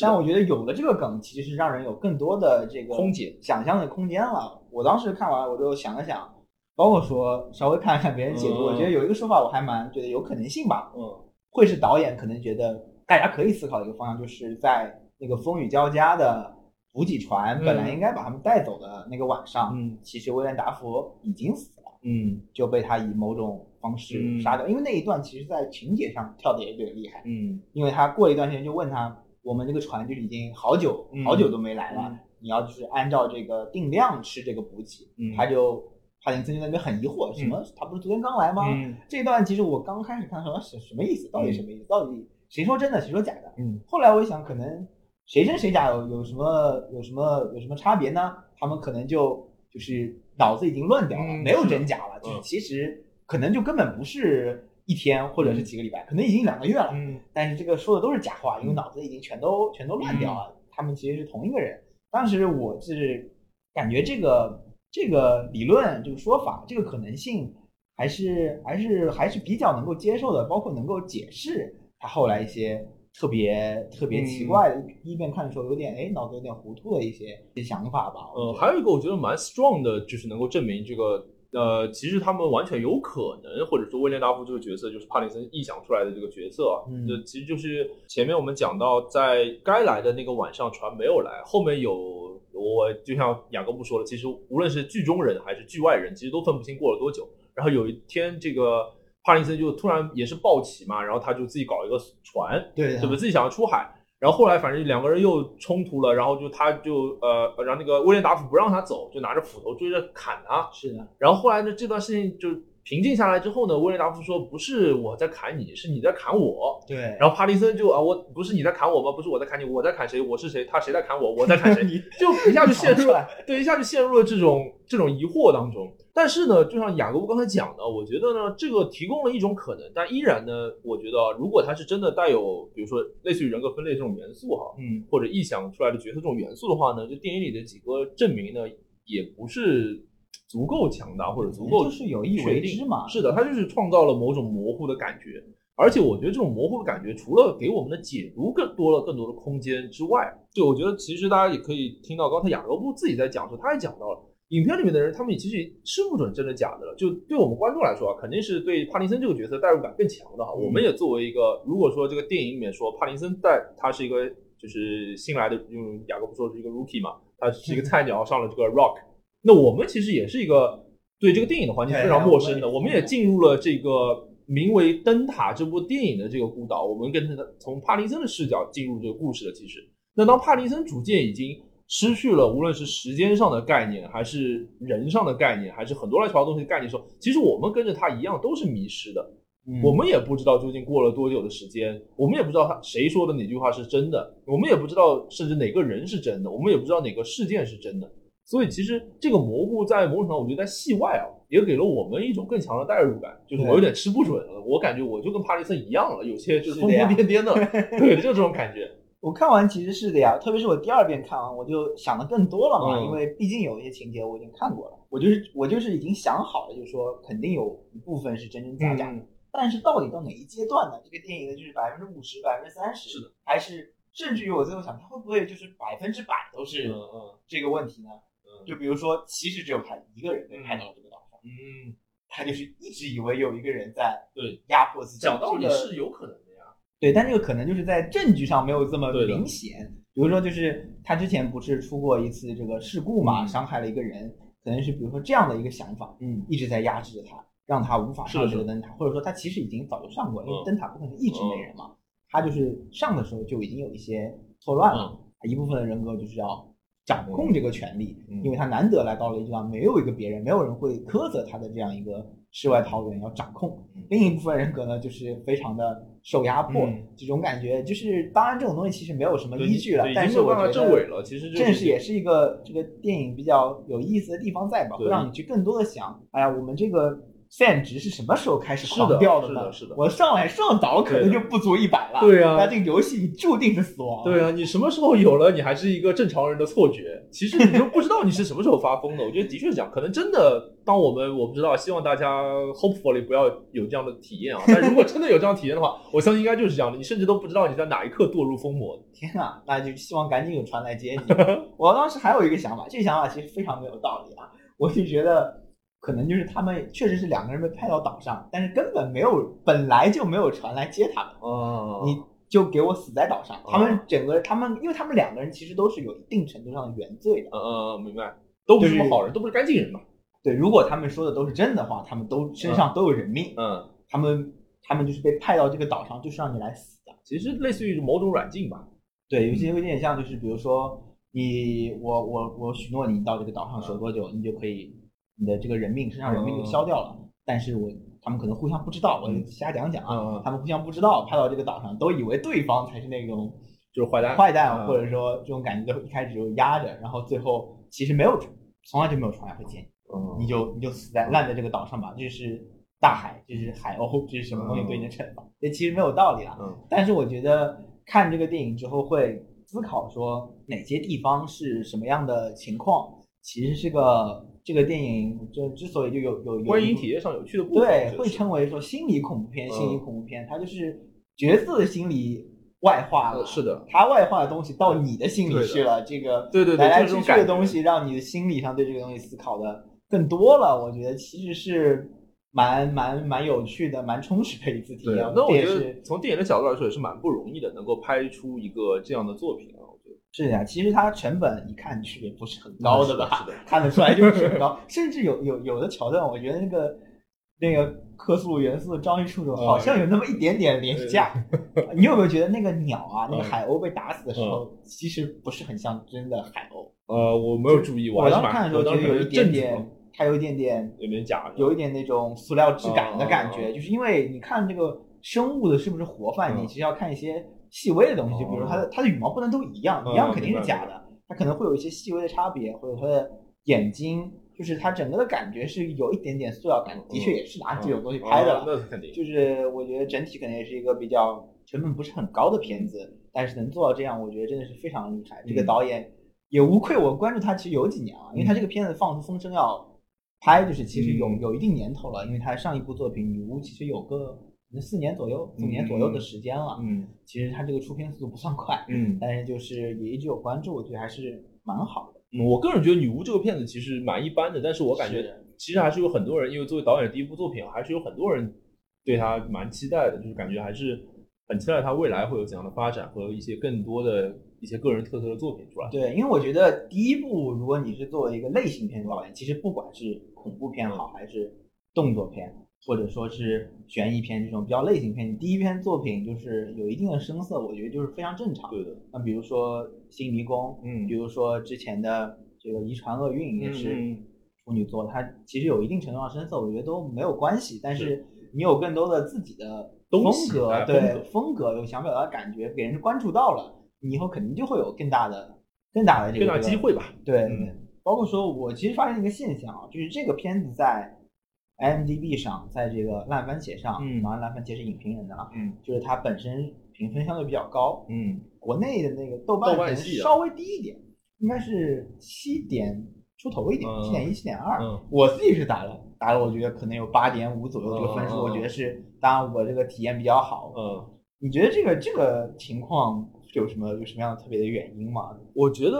但我觉得有了这个梗，其实是让人有更多的这个空间。想象的空间了。我当时看完，我就想了想，包括说稍微看了看别人解读，嗯我觉得有一个说法我还蛮觉得有可能性吧，嗯。会是导演可能觉得大家可以思考的一个方向，就是在那个风雨交加的补给船嗯本来应该把他们带走的那个晚上，嗯。其实威廉达佛已经死了。嗯。就被他以某种方式嗯。杀掉，因为那一段其实在情节上跳的也有点厉害，嗯。因为他过了一段时间就问他，我们这个船就是已经好久嗯。好久都没来了，嗯你要就是按照这个定量吃这个补给，嗯他就帕金森就在那边很疑惑，什么他不是昨天刚来吗？嗯这一段其实我刚开始看说什什么意思，到底什么意思？到底谁说真的，谁说假的？嗯后来我一想，可能谁真谁假有有什么有什么有什么差别呢？他们可能就就是脑子已经乱掉了，嗯没有真假了，就是嗯其实可能就根本不是一天或者是几个礼拜，可能已经两个月了。嗯但是这个说的都是假话，因为脑子已经全都全都乱掉了。他们其实是同一个人。当时我是感觉这个这个理论、这个说法、这个可能性，还是还是还是比较能够接受的，包括能够解释他后来一些特别特别奇怪的，一遍看的时候有点哎脑子有点糊涂的一些想法吧。我呃，还有一个我觉得蛮 strong 的，就是能够证明这个呃，其实他们完全有可能，或者说威廉达夫这个角色就是帕林森臆想出来的这个角色啊。嗯这其实就是前面我们讲到，在该来的那个晚上船没有来，后面有我就像雅各布说了，其实无论是剧中人还是剧外人，其实都分不清过了多久。然后有一天，这个帕林森就突然也是暴起嘛，然后他就自己搞一个船，对对吧？自己想要出海，然后后来反正两个人又冲突了，然后就他就呃，然后那个威廉达普不让他走，就拿着斧头追着砍他。是的，然后后来呢，这段事情就平静下来之后呢，威廉达夫说不是我在砍你，是你在砍我。对。然后帕利森就啊，我不是你在砍我吗？不是我在砍你，我在砍谁？我是谁？他谁在砍我？我在砍谁？就一下就陷入了，对，一下就陷入了这种这种疑惑当中。但是呢，就像雅各布刚才讲的，我觉得呢，这个提供了一种可能，但依然呢，我觉得如果他是真的带有，比如说类似于人格分裂这种元素哈，嗯，或者臆想出来的角色这种元素的话呢，就电影里的几个证明呢，也不是足够强大或者足够就是有意为之嘛。是的，它就是创造了某种模糊的感觉，而且我觉得这种模糊的感觉，除了给我们的解读更多了更多的空间之外，就我觉得其实大家也可以听到刚才雅各布自己在讲说，他也讲到了。影片里面的人，他们也其实吃不准真的假的了。就对我们观众来说啊，肯定是对帕林森这个角色代入感更强的哈。嗯我们也作为一个，如果说这个电影里面说帕林森在他是一个就是新来的，用雅各布说是一个 rookie 嘛，他是一个菜鸟上了这个 rock，那我们其实也是一个对这个电影的环境非常陌生的，我们也进入了这个名为《灯塔》这部电影的这个孤岛，我们跟他从帕林森的视角进入这个故事的。其实，那当帕林森逐渐已经失去了无论是时间上的概念，还是人上的概念，还是很多乱七八糟东西的概念的时候，其实我们跟着他一样都是迷失的。嗯我们也不知道究竟过了多久的时间，我们也不知道他谁说的哪句话是真的，我们也不知道甚至哪个人是真的，我们也不知道哪个事件是真的。所以其实这个蘑菇在某种程度上，我觉得在戏外啊，也给了我们一种更强的代入感。就是我有点吃不准了，我感觉我就跟帕里森一样了，有些就是疯疯癫癫的，对，就这种感觉。我看完其实是的呀，特别是我第二遍看完，我就想的更多了嘛，嗯因为毕竟有一些情节我已经看过了，我就是我就是已经想好了，就是说肯定有一部分是真真假假的，嗯但是到底到哪一阶段呢？这个电影的就是百分之五十、百分之三十，是的，还是甚至于我最后想，它会不会就是百分之百都是嗯嗯这个问题呢？嗯就比如说，其实只有他一个人被派到了这个岛上，嗯，他就是一直以为有一个人在对压迫自己，讲道理是有可能的呀。对，但这个可能就是在证据上没有这么明显。比如说，就是他之前不是出过一次这个事故嘛，嗯伤害了一个人，可能是比如说这样的一个想法，嗯一直在压制着他，让他无法上这个灯塔，或者说他其实已经早就上过，因为嗯灯塔不可能一直没人嘛，他就是上的时候就已经有一些错乱了，一部分的人格就是要掌控这个权利，嗯因为他难得来到了一个地方，没有一个别人，没有人会苛责他的这样一个世外桃源，要掌控。嗯另一部分人格呢，就是非常的受压迫，嗯这种感觉就是，当然这种东西其实没有什么依据了，但是我觉得证伪了。其实就是正是也是一个这个电影比较有意思的地方在吧，会让你去更多的想，哎呀，我们这个散值是什么时候开始狂掉呢？是的是的我上来上岛可能就不足一百了。对啊那这个游戏你注定是死亡。对啊，你什么时候有了，你还是一个正常人的错觉。其实你就不知道你是什么时候发疯的。我觉得的确是这样，可能真的，当我们我不知道，希望大家 hopefully 不要有这样的体验啊。但如果真的有这样体验的话，我相信应该就是这样的，你甚至都不知道你在哪一刻堕入疯魔。天呐，那就希望赶紧有船来接你。我当时还有一个想法，这个想法其实非常没有道理啊，我就觉得可能就是他们确实是两个人被派到岛上，但是根本没有，本来就没有船来接他们，哦你就给我死在岛上。他们整个他们，因为他们两个人其实都是有一定程度上的原罪的。嗯嗯，明白，都不是什么好人，都不是干净人嘛。对，如果他们说的都是真的话，他们都身上都有人命，嗯，他们他们就是被派到这个岛上，就是让你来死的。其实类似于某种软禁吧。对，有些有点像，就是比如说你我我我许诺你到这个岛上守多久，你就可以你的这个人命身上人命就消掉了。但是我他们可能互相不知道，我就瞎讲讲啊，他们互相不知道，派到这个岛上都以为对方才是那种就是坏蛋，坏蛋，嗯或者说这种感觉，都一开始就压着，然后最后其实没有，从来就没有船来会接你。嗯你就你就死在烂在这个岛上吧，这是大海，这是海鸥，这是什么东西对你的惩罚？这其实没有道理啊。嗯但是我觉得看这个电影之后会思考说哪些地方是什么样的情况，其实是个这个电影就之所以就有有有观影体验上有趣的部分，对会称为说心理恐怖片，嗯心理恐怖片，它就是角色的心理外化了，呃是的，它外化的东西到你的心里去了，这个对对对来来去去的东西，让你的心理上对这个东西思考的更多了。我觉得其实是蛮蛮蛮有趣的，蛮充实的一次体验。那我觉得从电影的角度来说也是蛮不容易的，能够拍出一个这样的作品是呀，其实它成本一看去也不是很高的吧，看得出来就是很高，甚至有有有的桥段，我觉得那个那个克苏鲁元素的张力触手好像有那么一点点廉价。你有没有觉得那个鸟啊，那个嗯海鸥被打死的时候，其实不是很像真的海鸥？呃，我没有注意，我当时看的时候觉得有一点点它有一点点有点假，有一点那种塑料质感的感觉，哦就是因为你看这个生物的是不是活泛，嗯你其实要看一些细微的东西，就比如哦它的它的羽毛不能都一样，嗯一样肯定是假的，它可能会有一些细微的差别，或者它的眼睛，就是它整个的感觉是有一点点塑料感，的确也是拿这种东西拍的。那是肯定，就是我觉得整体可能也是一个比较成本不是很高的片子，但是能做到这样，我觉得真的是非常厉害。这个嗯导演也无愧我关注他其实有几年了，因为他这个片子放出风声要拍，就是其实有嗯。有一定年头了，因为他上一部作品《女巫》其实有个四年左右、五年左右的时间了。嗯其实他这个出片速度不算快，嗯 但是就是也一直有关注，我觉得还是蛮好的。嗯，我个人觉得《女巫》这个片子其实蛮一般的，但是我感觉其实还是有很多人，因为作为导演的第一部作品，还是有很多人对他蛮期待的，就是感觉还是很期待他未来会有怎样的发展和一些更多的一些个人特色的作品出来。对，因为我觉得第一部，如果你是作为一个类型片导演，其实不管是恐怖片好，还是动作片，或者说是悬疑片这种比较类型片，你第一篇作品就是有一定的生涩，我觉得就是非常正常。对的，那比如说《新迷宫》，嗯比如说之前的这个《遗传厄运》也是处女座，它其实有一定程度上生涩，我觉得都没有关系。但是你有更多的自己的风东西格，哎对风格有想表达的感觉，给人关注到了，你以后肯定就会有更大的、更大的这个更大机。会吧。对，嗯对包括说，我其实发现一个现象啊，就是这个片子在 IMDB 上，在这个烂番茄上，嗯当然烂番茄是影评人的了，嗯就是它本身评分相对比较高，嗯国内的那个豆瓣稍微低一点，应该是七点出头一点，嗯七点一、七点二。嗯我自己是打了打了，我觉得可能有八点五左右这个分数，我觉得是，当然我这个体验比较好。嗯，你觉得这个这个情况有什么有什么样的特别的原因吗？我觉得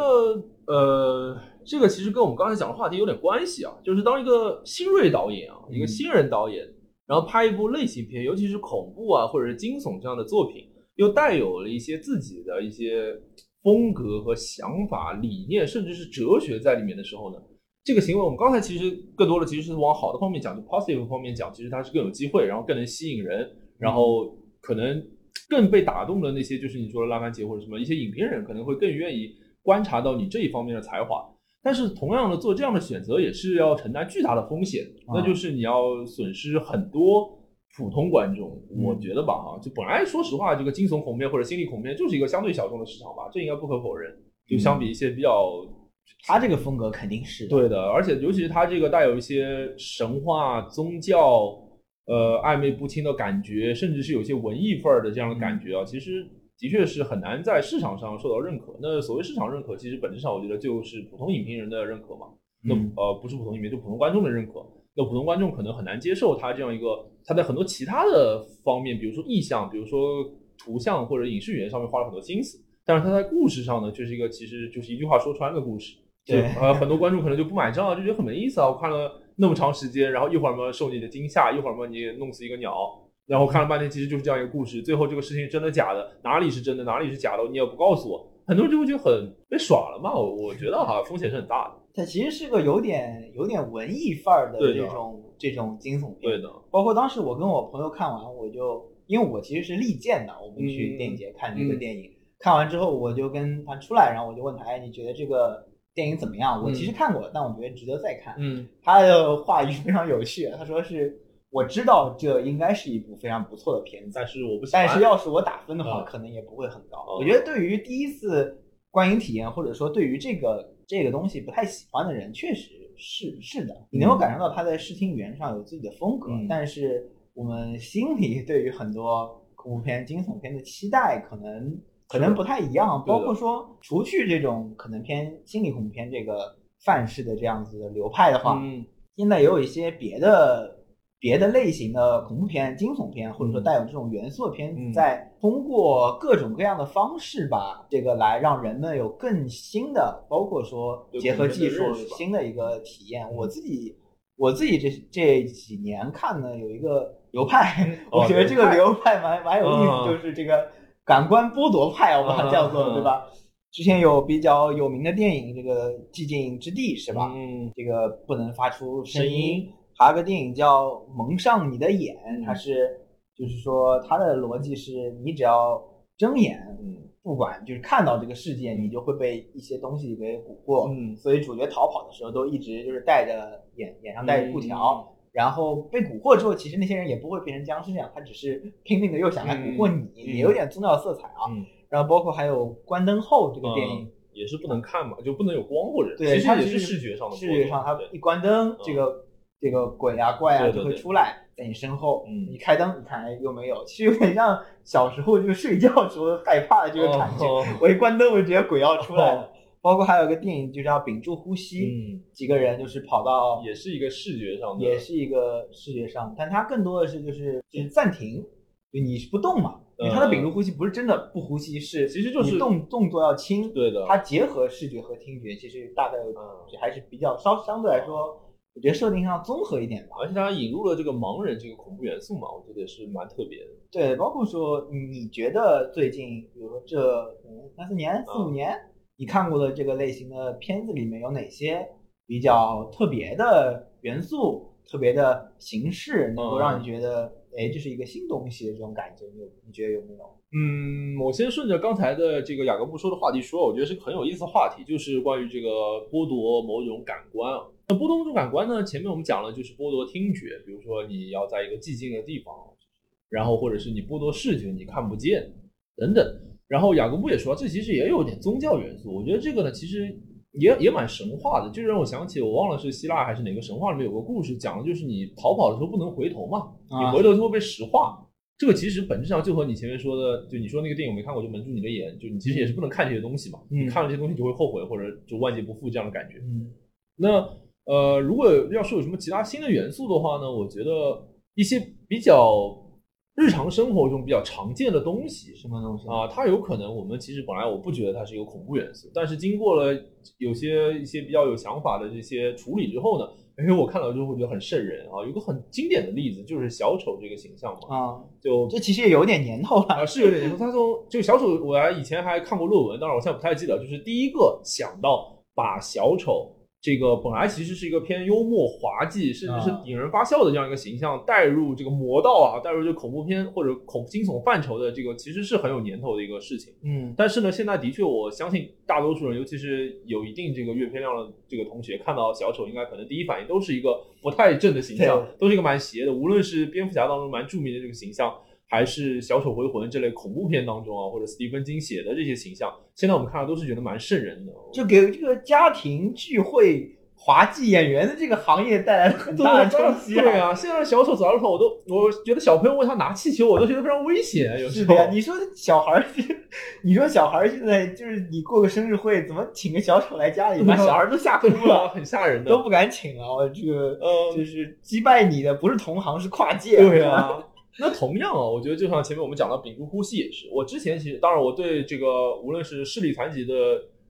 呃，这个其实跟我们刚才讲的话题有点关系啊，就是当一个新锐导演啊，一个嗯新人导演，然后拍一部类型片，尤其是恐怖啊或者是惊悚这样的作品，又带有了一些自己的一些风格和想法、理念，甚至是哲学在里面的时候呢，这个行为我们刚才其实更多的其实是往好的方面讲，就 positive 方面讲，其实它是更有机会，然后更能吸引人，然后可能更被打动的那些，就是你说的拉番茄或者什么一些影评人，可能会更愿意观察到你这一方面的才华。但是同样的，做这样的选择也是要承担巨大的风险，啊那就是你要损失很多普通观众。嗯我觉得吧，哈，就本来说实话，这个惊悚恐怖片或者心理恐怖片就是一个相对小众的市场吧，这应该不可否认。就相比一些比较他这个风格肯定是对的，而且尤其是他这个带有一些神话、宗教，呃，暧昧不清的感觉，甚至是有些文艺范儿的这样的感觉啊，其实的确是很难在市场上受到认可。那所谓市场认可，其实本质上我觉得就是普通影评人的认可嘛。那嗯呃，不是普通影评，就普通观众的认可。那普通观众可能很难接受他这样一个，他在很多其他的方面，比如说意象，比如说图像或者影视语言上面花了很多心思，但是他在故事上呢，就是一个其实就是一句话说穿的故事。就对呃，很多观众可能就不买账，就觉得很没意思啊！我看了那么长时间，然后一会儿嘛受你的惊吓，一会儿嘛你弄死一个鸟，然后看了半天，其实就是这样一个故事。最后这个事情真的假的，哪里是真的，哪里是假的，你也不告诉我，很多人就会觉得很被耍了嘛。我我觉得哈，风险是很大的。它其实是个有点有点文艺范儿的这种这种惊悚片。对的，包括当时我跟我朋友看完，我就因为我其实是利剑的，我们去嗯电影节看这个嗯电影，看完之后我就跟他出来，然后我就问他，哎，你觉得这个电影怎么样？我其实看过，但我觉得值得再看。嗯他的话语非常有趣，他说是我知道这应该是一部非常不错的片子，但是我不喜欢。但是要是我打分的话，嗯可能也不会很高。嗯我觉得对于第一次观影体验，或者说对于这个这个东西不太喜欢的人，确实是是的，你能够感受到他在视听语言上有自己的风格，嗯但是我们心里 对于很多恐怖片、惊悚片的期待可能可能不太一样，包括说除去这种可能偏心理恐怖片这个范式的这样子的流派的话，嗯现在也有一些别的别的类型的恐怖片、惊悚片，或者说嗯带有这种元素的片在通过各种各样的方式吧，这个来让人们有更新的，包括说结合技术新的一个体验。嗯我自己我自己这这几年看呢，有一个流派，哦我觉得这个流派蛮蛮有意嗯思，就是这个感官剥夺派，我把它叫做嗯对吧？之前有比较有名的电影，这个《寂静之地》是吧？嗯这个不能发出声音。还有个电影叫《蒙上你的眼》，嗯它是就是说它的逻辑是你只要睁眼，嗯不管就是看到这个世界，你就会被一些东西给蛊惑。嗯所以主角逃跑的时候都一直就是戴着眼眼上戴着布条。嗯然后被蛊惑之后，其实那些人也不会变成僵尸这样，他只是拼命的又想来蛊惑你，嗯也有点宗教色彩啊。嗯，然后包括还有《关灯后》这个电影，嗯也是不能看嘛，就不能有光或者对，它其实也是视觉上的视觉上，它一关灯，这个这个鬼啊怪啊就会出来在你身后。嗯你开灯，你看哎又没有，其实有点像小时候就睡觉时候害怕的这个感觉。哦我一关灯，我就觉得鬼要出来了。包括还有一个电影就叫《屏住呼吸》，嗯，几个人就是跑到，也是一个视觉上的，也是一个视觉上，但它更多的是就是就是暂停，就你是不动嘛。因为它的屏住呼吸不是真的不呼吸，是其实就是动动作要轻，对的，它结合视觉和听觉，其实大概嗯还是比较稍相对来说，我觉得设定上综合一点吧。而且它引入了这个盲人这个恐怖元素嘛，我觉得也是蛮特别的。对，包括说你觉得最近，比如说这嗯三四年、四五嗯年，你看过的这个类型的片子里面有哪些比较特别的元素、特别的形式，能够让你觉得，哎，这是一个新东西的这种感觉？你有你觉得有没有？嗯，我先顺着刚才的这个雅各布说的话题说，我觉得是个很有意思的话题，就是关于这个剥夺某种感官啊。那剥夺某种感官呢？前面我们讲了，就是剥夺听觉，比如说你要在一个寂静的地方，然后或者是你剥夺视觉，你看不见等等。然后雅各布也说，这其实也有点宗教元素。我觉得这个呢，其实也也蛮神话的，就让我想起我忘了是希腊还是哪个神话里面有个故事，讲的就是你逃跑的时候不能回头嘛，你啊回头就会被石化。这个其实本质上就和你前面说的，就你说那个电影我没看过，就蒙住你的眼，就你其实也是不能看这些东西嘛。嗯你看了这些东西就会后悔，或者就万劫不复这样的感觉。嗯那呃，如果要说有什么其他新的元素的话呢，我觉得一些比较日常生活中比较常见的东西什么东西？啊，它有可能我们其实本来我不觉得它是一个恐怖元素，但是经过了有些一些比较有想法的这些处理之后呢，因为，我看了之后会觉得很瘆人啊。有个很经典的例子就是小丑这个形象嘛，啊，就这其实也有点年头了。啊，是有点年头。他从这个小丑，我还以前还看过论文，当然我现在不太记得，就是第一个想到把小丑这个本来其实是一个偏幽默、滑稽，甚至是啊引人发笑的这样一个形象，带入这个魔道啊，带入这恐怖片或者恐惊悚范畴的这个，其实是很有年头的一个事情。嗯但是呢，现在的确，我相信大多数人，尤其是有一定这个阅片量的这个同学，看到小丑，应该可能第一反应都是一个不太正的形象，都是一个蛮邪的。无论是蝙蝠侠当中蛮著名的这个形象，还是《小丑回魂》这类恐怖片当中啊，或者斯蒂芬金写的这些形象，现在我们看到都是觉得蛮瘆人的。就给这个家庭聚会。滑稽演员的这个行业带来了很大的冲击。对啊，现在小丑走到路我都我觉得小朋友问他拿气球，我都觉得非常危险。有时候，你说小孩儿，你说小孩儿现在就是你过个生日会，怎么请个小丑来家里，把小孩都吓哭了，很吓人的，都不敢请了。我这个呃，就是击败你的不是同行，是跨界。对啊，那同样啊，我觉得就像前面我们讲到屏住呼吸也是。我之前其实当然我对这个无论是视力残疾的。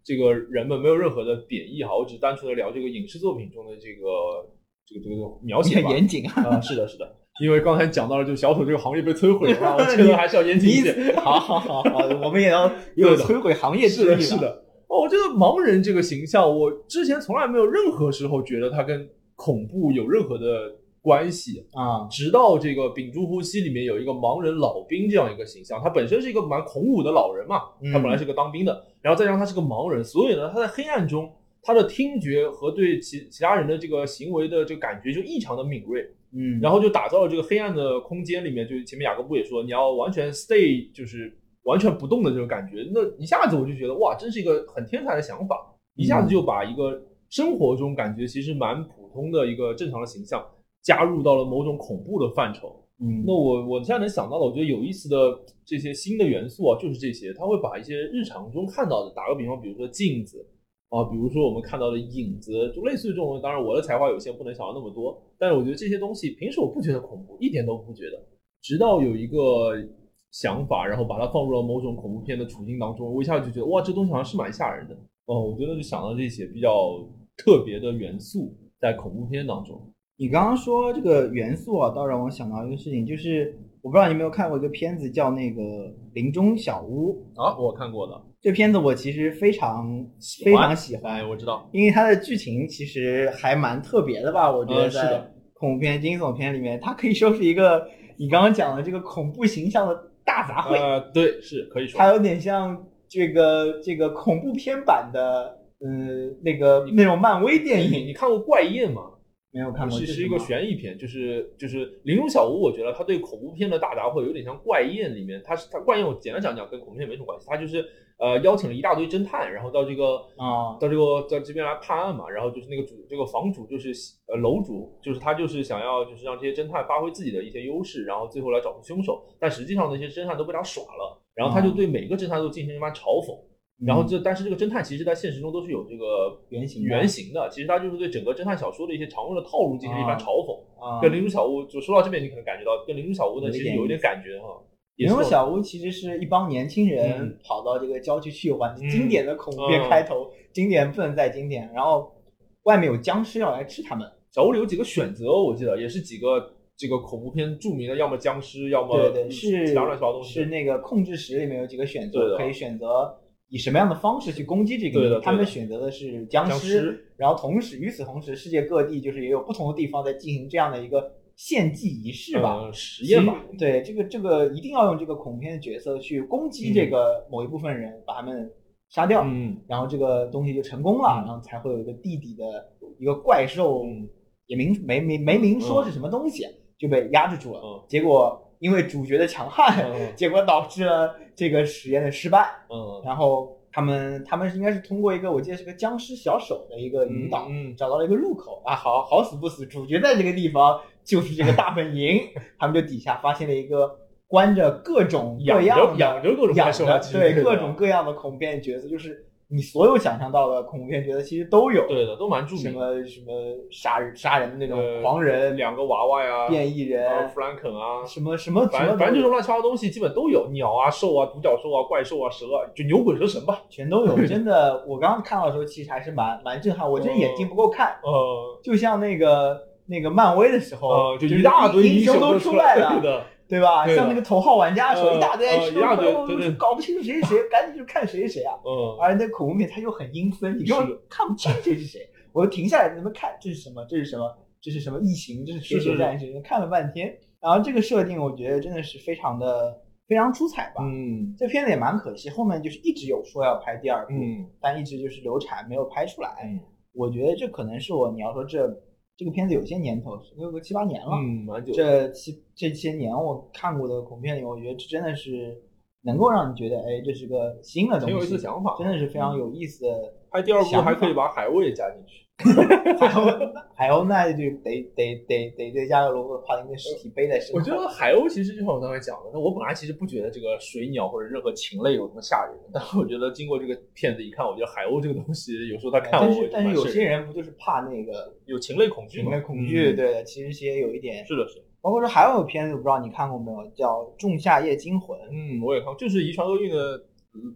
这个人们没有任何的贬义哈，我只是单纯的聊这个影视作品中的这个这个这个描写严谨啊，是的，是的，因为刚才讲到了，就小丑这个行业被摧毁了，我觉得 还是要严谨一点。好好好好，我们也要 有摧毁行业之力。是的，哦，我觉得盲人这个形象，我之前从来没有任何时候觉得他跟恐怖有任何的。关系。啊，直到这个《屏住呼吸》里面有一个盲人老兵这样一个形象，他本身是一个蛮孔武的老人嘛，他本来是个当兵的，然后再让他是个盲人，所以呢，他在黑暗中，他的听觉和对其其他人的这个行为的这个感觉就异常的敏锐，嗯，然后就打造了这个黑暗的空间里面，就是前面雅各布也说，你要完全 stay，就是完全不动的这种感觉，那一下子我就觉得哇，真是一个很天才的想法，一下子就把一个生活中感觉其实蛮普通的一个正常的形象。加入到了某种恐怖的范畴，嗯，那我我现在能想到的，我觉得有意思的这些新的元素啊，就是这些，他会把一些日常中看到的，打个比方，比如说镜子啊，比如说我们看到的影子，就类似于这种。当然，我的才华有限，不能想到那么多，但是我觉得这些东西平时我不觉得恐怖，一点都不觉得，直到有一个想法，然后把它放入了某种恐怖片的处境当中，我一下就觉得哇，这东西好像是蛮吓人的哦。我觉得就想到这些比较特别的元素在恐怖片当中。你刚刚说这个元素啊，倒让我想到一个事情，就是我不知道你有没有看过一个片子叫那个《林中小屋》啊，我看过的。这片子我其实非常非常喜欢，我知道，因为它的剧情其实还蛮特别的吧？我觉得是的，恐怖片、惊悚片里面，它可以说是一个你刚刚讲的这个恐怖形象的大杂烩。呃，对，是可以说，它有点像这个这个恐怖片版的，嗯，那个那种漫威电影。你看过《怪宴》吗？没有看过，是是一个悬疑片，就是就是《林中小屋》，我觉得它对恐怖片的大杂烩有点像《怪宴》里面，它是它《怪宴》，我简单讲讲，跟恐怖片没什么关系，它就是呃邀请了一大堆侦探，然后到这个啊。到这个到这边来判案嘛，然后就是那个主这个房主就是呃楼主，就是他就是想要就是让这些侦探发挥自己的一些优势，然后最后来找出凶手，但实际上那些侦探都被他耍了，然后他就对每个侦探都进行一番嘲讽。然后这，但是这个侦探其实，在现实中都是有这个原型原型的。其实他就是对整个侦探小说的一些常用的套路进行一番嘲讽。啊，跟《灵珠小屋》就说到这边，你可能感觉到跟《灵珠小屋》呢，其实有一点感觉哈。灵珠小屋其实是一帮年轻人跑到这个郊区去玩，经典的恐怖片开头，经典不能再经典。然后外面有僵尸要来吃他们。小屋里有几个选择，我记得也是几个这个恐怖片著名的，要么僵尸，要么对对是其他乱七八糟东西。是那个控制室里面有几个选择，可以选择。以什么样的方式去攻击这个？他们选择的是僵尸，然后同时与此同时，世界各地就是也有不同的地方在进行这样的一个献祭仪式吧，实验吧。对，这个这个一定要用这个恐怖片的角色去攻击这个某一部分人，把他们杀掉，嗯，然后这个东西就成功了，然后才会有一个地底的一个怪兽，也明没没没明说是什么东西，就被压制住了。结果因为主角的强悍，结果导致了。这个实验的失败，嗯，然后他们他们应该是通过一个我记得是个僵尸小手的一个引导，嗯，找到了一个入口啊，好好死不死，主角在这个地方就是这个大本营，他们就底下发现了一个关着各种各样养着各种养着对各种各样的恐怖片角色，就是。你所有想象到的恐怖片角色其实都有，对的，都蛮著名。什么什么杀人杀人的那种狂人，两个娃娃呀，变异人，弗兰肯啊，什么什么，反正反正这种乱七八糟东西基本都有，鸟啊、兽啊、独角兽啊、怪兽啊、蛇啊，就牛鬼蛇神吧，全都有。真的，我刚刚看到的时候其实还是蛮蛮震撼。我这眼睛不够看，呃，就像那个那个漫威的时候，就一大堆英雄都出来了。对吧？像那个头号玩家的时候，一大堆，一大堆，对对，搞不清楚谁是谁，赶紧就看谁是谁啊。嗯。而那恐怖片它又很阴森，你根本看不清谁是谁。我就停下来在那边看，这是什么？这是什么？这是什么异形？这是铁血战士？看了半天，然后这个设定我觉得真的是非常的非常出彩吧。嗯。这片子也蛮可惜，后面就是一直有说要拍第二部，嗯，但一直就是流产没有拍出来。嗯。我觉得这可能是我你要说这这个片子有些年头，有个七八年了。嗯，蛮久。这七这些年我看过的恐怖片里，我觉得这真的是能够让你觉得，哎，这是个新的东西，很有意思想法，真的是非常有意思的。拍第二部还可以把海鸥也加进去。海鸥，海鸥那就得得得得对加个罗伯特·帕丁的尸体背在身上。我觉得海鸥其实就像我刚才讲的，那我本来其实不觉得这个水鸟或者任何禽类有什么吓人，但是我觉得经过这个片子一看，我觉得海鸥这个东西有时候它看我，但是但是有些人不就是怕那个有禽类恐惧禽类恐惧，对，其实也有一点。是的，是。包括说还有片子，我不知道你看过没有，叫《仲夏夜惊魂》。嗯，我也看过，就是遗传厄运的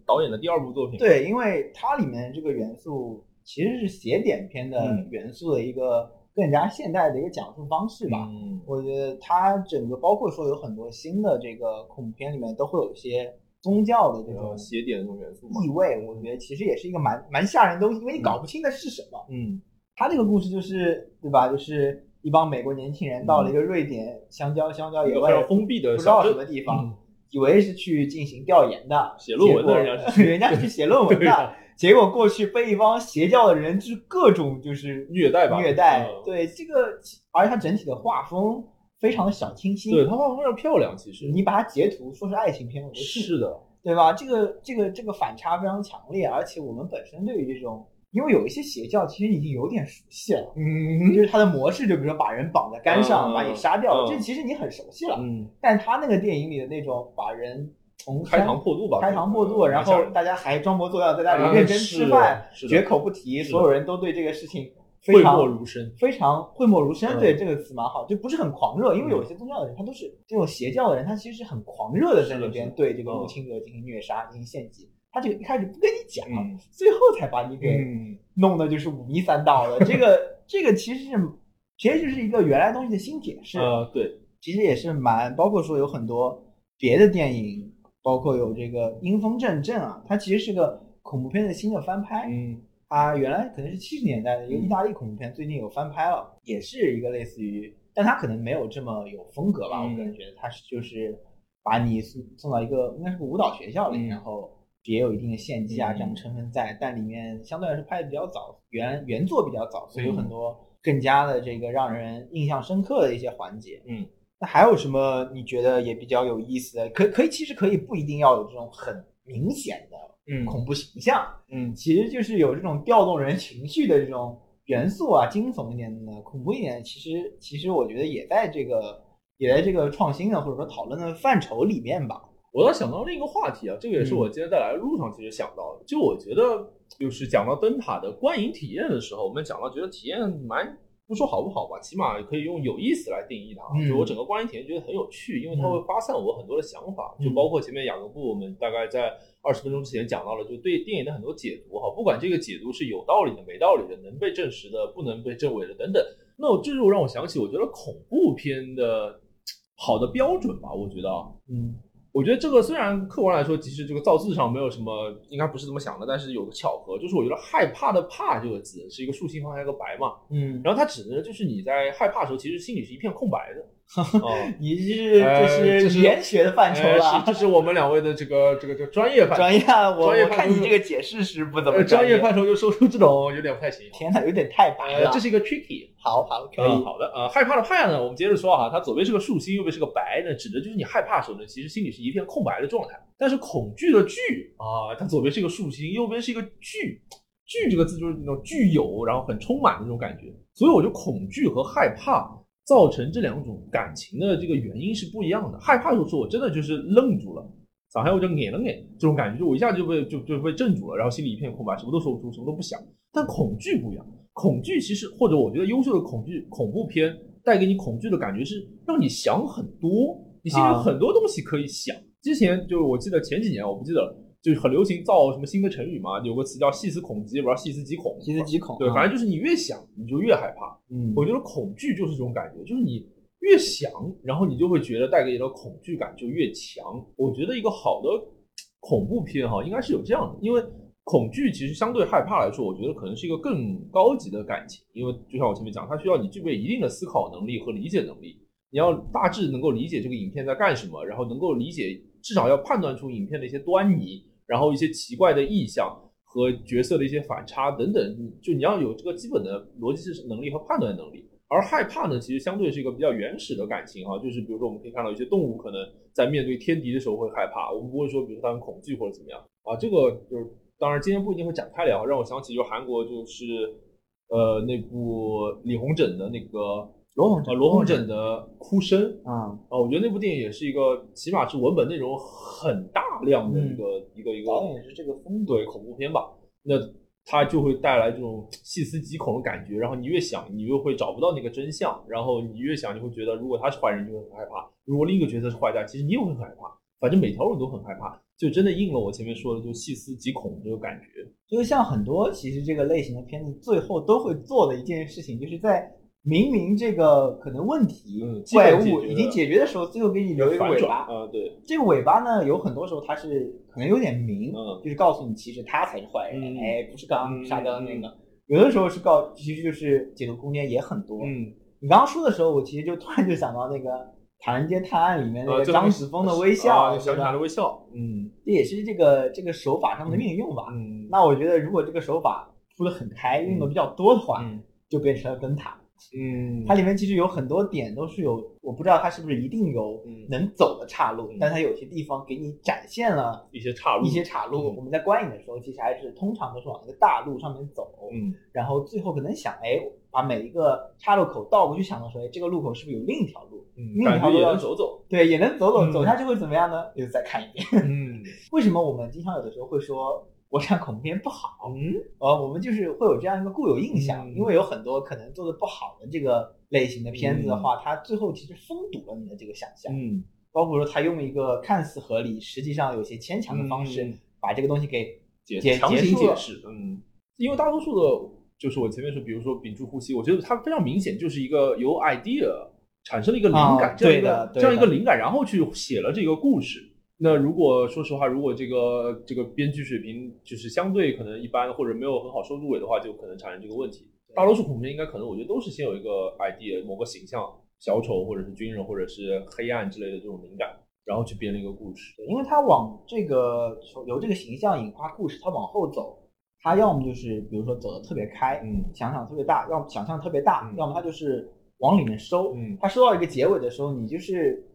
导演的第二部作品。对，因为它里面这个元素。其实是写点片的元素的一个更加现代的一个讲述方式吧。嗯，我觉得它整个包括说有很多新的这个恐怖片里面都会有一些宗教的这种邪典的这种元素意味。我觉得其实也是一个蛮蛮吓人的东西，因为你搞不清的是什么。嗯，他这个故事就是对吧？就是一帮美国年轻人到了一个瑞典香蕉香蕉野外封闭的不知道什么地方，以为是去进行调研的，写论文的人家 人家去写论文的。结果过去被一帮邪教的人就是各种就是虐待吧，虐待。对这个，而且它整体的画风非常的小清新，对它画风非常漂亮。其实你把它截图说是爱情片，我觉得是的，对吧？这个这个这个反差非常强烈，而且我们本身对于这种，因为有一些邪教其实已经有点熟悉了，嗯，就是它的模式，就比如说把人绑在杆上把你杀掉，这其实你很熟悉了，嗯。但他那个电影里的那种把人。从开膛破肚吧，开膛破肚，然后大家还装模作样在那里认真吃饭，绝口不提，所有人都对这个事情讳莫如深，非常讳莫如深。对这个词蛮好，就不是很狂热，因为有一些宗教的人，他都是这种邪教的人，他其实是很狂热的在那边对这个入侵者进行虐杀、进行献祭。他就一开始不跟你讲，最后才把你给弄的就是五迷三道的。这个这个其实是其实就是一个原来东西的新解释。呃，对，其实也是蛮包括说有很多别的电影。包括有这个阴风阵阵啊，它其实是个恐怖片的新的翻拍。嗯，它原来可能是七十年代的一个意大利恐怖片，最近有翻拍了，也是一个类似于，但它可能没有这么有风格吧。我个人觉得它是就是把你送送到一个应该是个舞蹈学校里，然后也有一定的献祭啊这样的成分在，但里面相对来说拍的比较早，原原作比较早，所以有很多更加的这个让人印象深刻的一些环节。嗯。那还有什么你觉得也比较有意思的？可可以，其实可以不一定要有这种很明显的嗯恐怖形象，嗯，其实就是有这种调动人情绪的这种元素啊，惊悚一点的、恐怖一点，其实其实我觉得也在这个也在这个创新的或者说讨论的范畴里面吧。我倒想到另一个话题啊，这个也是我今天在来的路上其实想到的，就我觉得就是讲到灯塔的观影体验的时候，我们讲到觉得体验蛮。不说好不好吧，起码可以用有意思来定义它。就我整个观影体验觉得很有趣，因为它会发散我很多的想法。就包括前面雅各布，我们大概在二十分钟之前讲到了，就对电影的很多解读哈，不管这个解读是有道理的、没道理的、能被证实的、不能被证伪的等等。那这就让我想起，我觉得恐怖片的好的标准吧，我觉得，嗯。我觉得这个虽然客观来说，其实这个造字上没有什么，应该不是这么想的，但是有个巧合，就是我觉得害怕的怕这个字是一个竖心旁加一个白嘛，嗯，然后它指的就是你在害怕的时候，其实心里是一片空白的。哦，你是这是语言学的范畴了，这是我们两位的这个这个这个专业范专业，我专业看你这个解释是不怎么专业范畴就说出这种有点不太行。天呐，有点太白了，这是一个 tricky。好好可以，好的呃，害怕的怕呢，我们接着说哈，它左边是个竖心，右边是个白呢，指的就是你害怕的时候呢，其实心里是一片空白的状态。但是恐惧的惧啊，它左边是一个竖心，右边是一个惧，惧这个字就是那种具有，然后很充满的那种感觉。所以我就恐惧和害怕。造成这两种感情的这个原因是不一样的。害怕的时候，我真的就是愣住了，上海我就眼了眼，这种感觉就我一下就被就就被镇住了，然后心里一片空白，什么都说不出，什么都不想。但恐惧不一样，恐惧其实或者我觉得优秀的恐惧恐怖片带给你恐惧的感觉是让你想很多，你心里有很多东西可以想。之前就是我记得前几年我不记得了。就是很流行造什么新的成语嘛，有个词叫细思恐极，不知道细思极恐，细思极恐。对，反正就是你越想，你就越害怕。嗯，我觉得恐惧就是这种感觉，就是你越想，然后你就会觉得带给你的恐惧感就越强。我觉得一个好的恐怖片哈，应该是有这样的，因为恐惧其实相对害怕来说，我觉得可能是一个更高级的感情，因为就像我前面讲，它需要你具备一定的思考能力和理解能力，你要大致能够理解这个影片在干什么，然后能够理解。至少要判断出影片的一些端倪，然后一些奇怪的意象和角色的一些反差等等，就你要有这个基本的逻辑能力和判断能力。而害怕呢，其实相对是一个比较原始的感情啊，就是比如说我们可以看到一些动物可能在面对天敌的时候会害怕，我们不会说比如说它很恐惧或者怎么样啊，这个就是当然今天不一定会展开聊，让我想起就韩国就是呃那部李红枕的那个罗红呃罗红枕的哭声啊，啊，我觉得那部电影也是一个起码是文本内容很大量的一个、一个一个导演也是这个风格，对恐怖片吧，那它就会带来这种细思极恐的感觉，然后你越想，你越会找不到那个真相，然后你越想，你会觉得如果他是坏人，就会很害怕；如果另一个角色是坏蛋，其实你也会很害怕。反正每条路都很害怕，就真的应了我前面说的，就细思极恐这个感觉。就是像很多其实这个类型的片子最后都会做的一件事情，就是在明明这个可能问题、嗯怪物已经解决的时候，最后给你留一个尾巴。啊、对，这个尾巴呢，有很多时候它是可能有点明，嗯就是告诉你其实他才是坏人，嗯哎，不是刚刚嗯沙雕的那个。有的时候是告，其实就是解读空间也很多。嗯，你刚刚说的时候，我其实就突然就想到那个《唐人街探案》里面那个张子枫的微笑，小女孩的微笑，嗯这也是这个这个手法上的运用吧。嗯，那我觉得，如果这个手法铺的很开，用的比较多的话，嗯就变成了灯塔。嗯，它里面其实有很多点都是有，我不知道它是不是一定有嗯能走的岔路，嗯但它有些地方给你展现了一些岔路，一些岔路。嗯我们在观影的时候，其实还是通常都是往那个大路上面走，嗯然后最后可能想，哎，把每一个岔路口倒过去想的时候，哎，这个路口是不是有另一条路？嗯，另一条路要走走，对，也能走走，嗯走下去会怎么样呢？又再看一遍。嗯 为什么我们经常有的时候会说国产恐怖片不好？嗯。呃，我们就是会有这样一个固有印象，嗯。因为有很多可能做的不好的这个类型的片子的话，它最后其实封堵了你的这个想象，嗯。包括说他用一个看似合理，实际上有些牵强的方式，嗯。把这个东西给解解强行解释，嗯，因为大多数的，就是我前面说，比如说屏住呼吸，我觉得它非常明显就是一个由 idea 产生了一个灵感，啊这样的。这样一个灵感，然后去写了这个故事。那如果说实话，如果这个这个编剧水平就是相对可能一般，或者没有很好收入尾的话，就可能产生这个问题。大多数恐怖片应该可能我觉得都是先有一个 idea，某个形象，小丑或者是军人或者是黑暗之类的这种灵感，然后去编了一个故事。对因为他往这个由这个形象引发故事，他往后走，他要么就是比如说走的特别开，嗯想象特别大，要么想象特别大，嗯要么他就是往里面收。嗯他收到一个结尾的时候，你就是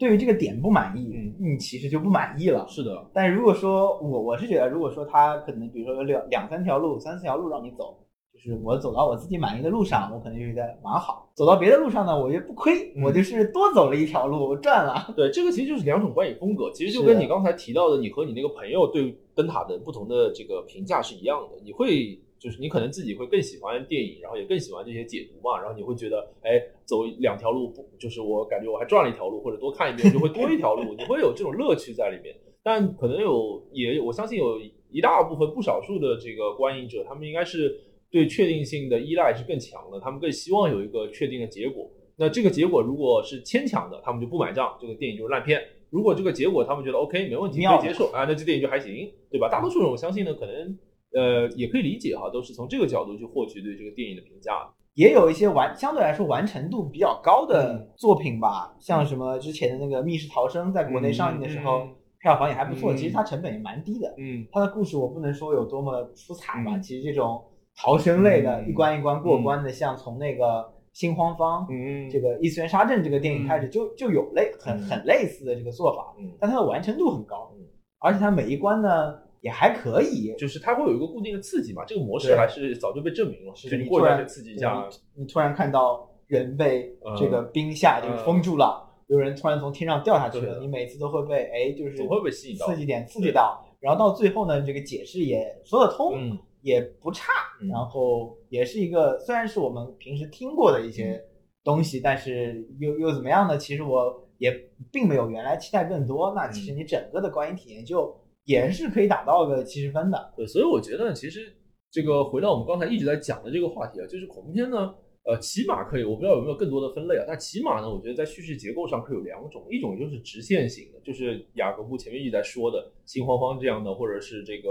对于这个点不满意，嗯你其实就不满意了。是的，但如果说我我是觉得，如果说他可能比如说有两两三条路、三四条路让你走，就是我走到我自己满意的路上，我可能就觉得蛮好；走到别的路上呢，我觉得不亏，嗯我就是多走了一条路，我赚了。对，这个其实就是两种观影风格，其实就跟你刚才提到的，你和你那个朋友对灯塔的不同的这个评价是一样的。你会就是你可能自己会更喜欢电影，然后也更喜欢这些解读嘛，然后你会觉得，哎，走两条路不就是我感觉我还赚了一条路，或者多看一遍我就会多一条路，你会有这种乐趣在里面。但可能有也我相信有一大部分不少数的这个观影者，他们应该是对确定性的依赖是更强的，他们更希望有一个确定的结果。那这个结果如果是牵强的，他们就不买账，这个电影就是烂片。如果这个结果他们觉得 OK 没问题，可妙以接受啊，那这电影就还行，对吧？大多数人我相信呢，可能呃也可以理解哈，都是从这个角度去获取对这个电影的评价的。也有一些完相对来说完成度比较高的嗯。作品吧，像什么之前的那个《密室逃生》在国内上映的时候，嗯票房也还不错，嗯其实它成本也蛮低的。嗯。它的故事我不能说有多么出彩吧，嗯其实这种逃生类的，嗯一关一关过关的，像从那个新荒方、嗯。这个异次元杀阵这个电影开始就，就有类很嗯。很类似的这个做法，嗯，但它的完成度很高嗯，而且它每一关呢也还可以，就是它会有一个固定的刺激嘛，这个模式还是早就被证明了，是就你突然刺激一下，你突然看到人被嗯这个冰下就是封住了，有人突然从天上掉下去了，你每次都会被哎就是总会被吸引到刺激点刺激到，然后到最后呢，这个解释也说得通，嗯也不差，嗯。然后也是一个虽然是我们平时听过的一些东西，但是又又怎么样呢？其实我也并没有原来期待更多，那其实你整个的观影体验就也是可以打到个七十分的。对，所以我觉得其实这个回到我们刚才一直在讲的这个话题啊，就是恐怖片呢，呃，起码可以，我不知道有没有更多的分类啊，但起码呢，我觉得在叙事结构上可以有两种，一种就是直线型的，就是雅各布前面一直在说的新荒方这样的，或者是这个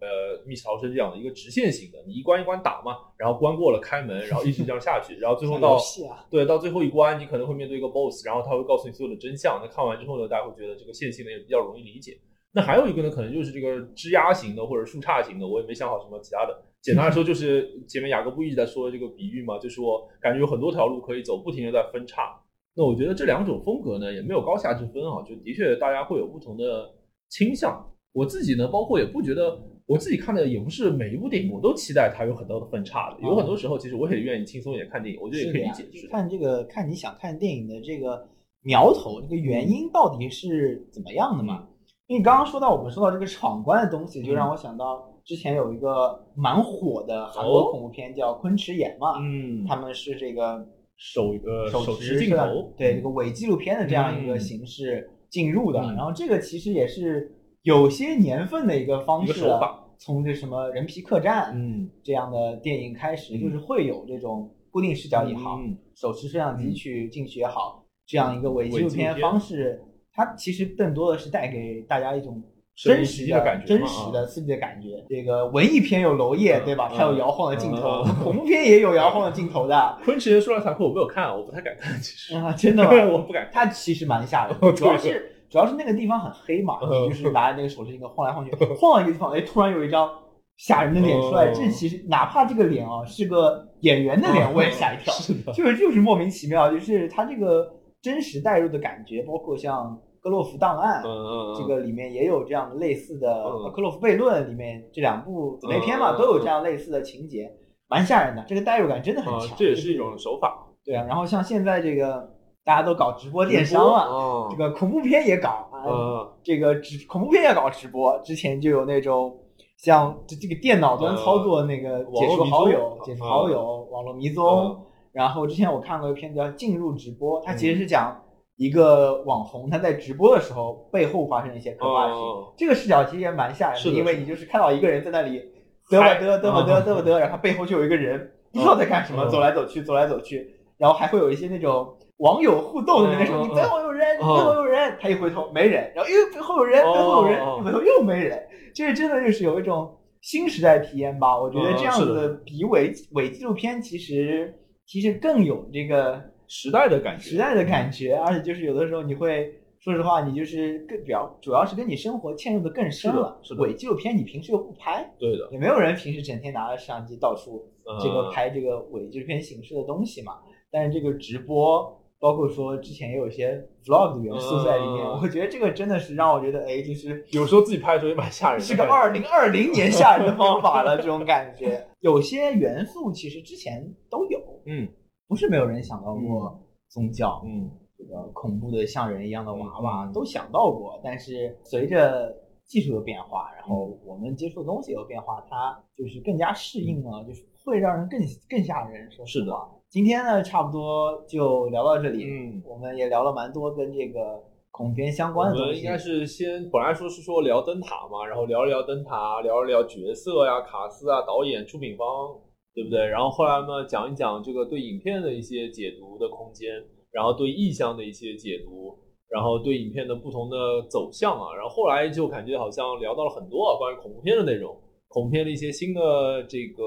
呃密室逃生这样的一个直线型的，你一关一关打嘛，然后关过了开门，然后一直这样下去，然后最后 到啊，对，到最后一关，你可能会面对一个 BOSS，然后他会告诉你所有的真相。那看完之后呢，大家会觉得这个线性呢也比较容易理解。那还有一个呢，可能就是这个枝丫型的或者树杈型的，我也没想好什么其他的。简单来说，就是前面雅各布一直在说这个比喻嘛，就是说感觉有很多条路可以走，不停的在分叉。那我觉得这两种风格呢，也没有高下之分啊，就的确大家会有不同的倾向。我自己呢，包括也不觉得，我自己看的也不是每一部电影我都期待它有很多的分叉的。有很多时候，其实我也愿意轻松一点看电影，我觉得也可以理解。是看这个，看你想看电影的这个苗头，这个原因到底是怎么样的嘛？因为刚刚说到我们说到这个闯关的东西，就让我想到之前有一个蛮火的韩国恐怖片叫《昆池岩》嘛，嗯，他们是这个手呃手持镜头，对这个伪纪录片的这样一个形式进入的。然后这个其实也是有些年份的一个方式，从这什么人皮客栈嗯。这样的电影开始，就是会有这种固定视角也好，手持摄像机去进去也好，这样一个伪纪录片方式。它其实更多的是带给大家一种真实的感觉，真实的刺激的感觉。这个文艺片有娄烨，对吧？它有摇晃的镜头，恐怖片也有摇晃的镜头的。昆池岩说了残酷，我没有看，我不太敢看。其实啊，真的吗？我不敢。它其实蛮吓人，主要是主要是那个地方很黑嘛，你就是拿着那个手持镜头晃来晃去，晃到一个地方，哎，突然有一张吓人的脸出来。这其实哪怕这个脸啊是个演员的脸，我也吓一跳。是的，就是就是莫名其妙，就是它这个真实带入的感觉，包括像。克洛夫档案，这个里面也有这样类似的。克洛夫悖论里面这两部姊妹篇嘛，都有这样类似的情节，蛮吓人的。这个代入感真的很强，这也是一种手法。对啊，然后像现在这个大家都搞直播电商了，这个恐怖片也搞啊，这个直恐怖片也搞直播。之前就有那种像这这个电脑端操作那个解除好友、解除好友、网络迷踪。然后之前我看过一个片子叫《进入直播》，它其实是讲。一个网红他在直播的时候背后发生一些可怕的事情，这个视角其实也蛮吓人的，因为你就是看到一个人在那里嘚吧嘚嘚吧嘚嘚吧嘚，然后背后就有一个人不知道在干什么，走来走去走来走去，然后还会有一些那种网友互动的那种，你背后有人，你背后有人，他一回头没人，然后又背后有人，背后有人，一回头又没人，这真的就是有一种新时代体验吧？我觉得这样子的比伪伪纪录片其实其实更有这个。时代的感觉，时代的感觉，而且就是有的时候你会说实话，你就是更比较主要是跟你生活嵌入的更深了。是的伪纪录片你平时又不拍，对的，也没有人平时整天拿着摄像机到处这个拍这个伪纪录片形式的东西嘛。但是这个直播，包括说之前也有一些 vlog 的元素在里面，我觉得这个真的是让我觉得，哎，就是有时候自己拍的时候也蛮吓人的，是个二零二零年吓人的方法了，这种感觉。有些元素其实之前都有，嗯。不是没有人想到过宗教，嗯，这个恐怖的像人一样的娃娃都想到过，但是随着技术的变化，然后我们接触的东西有变化，它就是更加适应了，就是会让人更更吓人。说是的，今天呢，差不多就聊到这里，嗯，我们也聊了蛮多跟这个恐怖片相关的东西。应该是先本来说是说聊灯塔嘛，然后聊一聊灯塔，聊一聊角色呀、卡斯啊、导演、出品方。对不对？然后后来呢，讲一讲这个对影片的一些解读的空间，然后对意象的一些解读，然后对影片的不同的走向啊，然后后来就感觉好像聊到了很多啊，关于恐怖片的内容，恐怖片的一些新的这个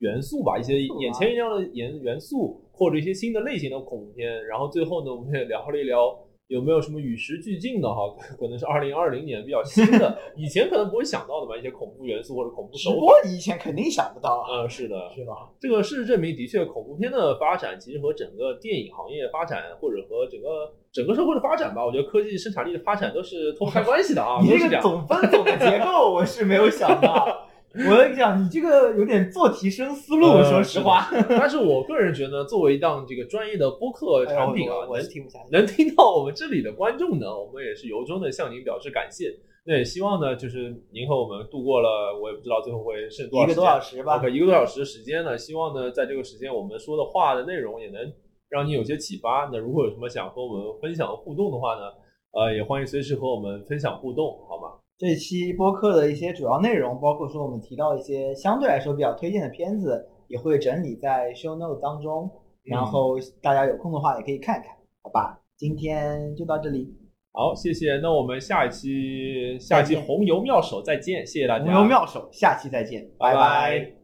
元素吧，一些眼前一亮的元元素，或者一些新的类型的恐怖片。然后最后呢，我们也聊了一聊。有没有什么与时俱进的哈？可能是二零二零年比较新的，以前可能不会想到的吧，一些恐怖元素或者恐怖手法，以前肯定想不到。嗯，是的，是吧？这个事实证明，的确，恐怖片的发展其实和整个电影行业发展，或者和整个整个社会的发展吧，我觉得科技生产力的发展都是脱不开关系的啊。你这个总分总的结构，我是没有想到。我跟你讲，你这个有点做提升思路，说实话。但是我个人觉得，作为一档这个专业的播客产品啊，我是听不下去。能听到我们这里的观众呢，我们也是由衷的向您表示感谢。那也希望呢，就是您和我们度过了，我也不知道最后会剩多少一个多小时吧。OK，一个多小时的时间呢，希望呢，在这个时间我们说的话的内容也能让你有些启发。那如果有什么想和我们分享互动的话呢，呃，也欢迎随时和我们分享互动，好吗？这期播客的一些主要内容，包括说我们提到一些相对来说比较推荐的片子，也会整理在 show note 当中，然后大家有空的话也可以看看，好吧？今天就到这里，好，谢谢。那我们下一期下期红油妙手再见，谢谢大家。红油妙手，下期再见，拜拜。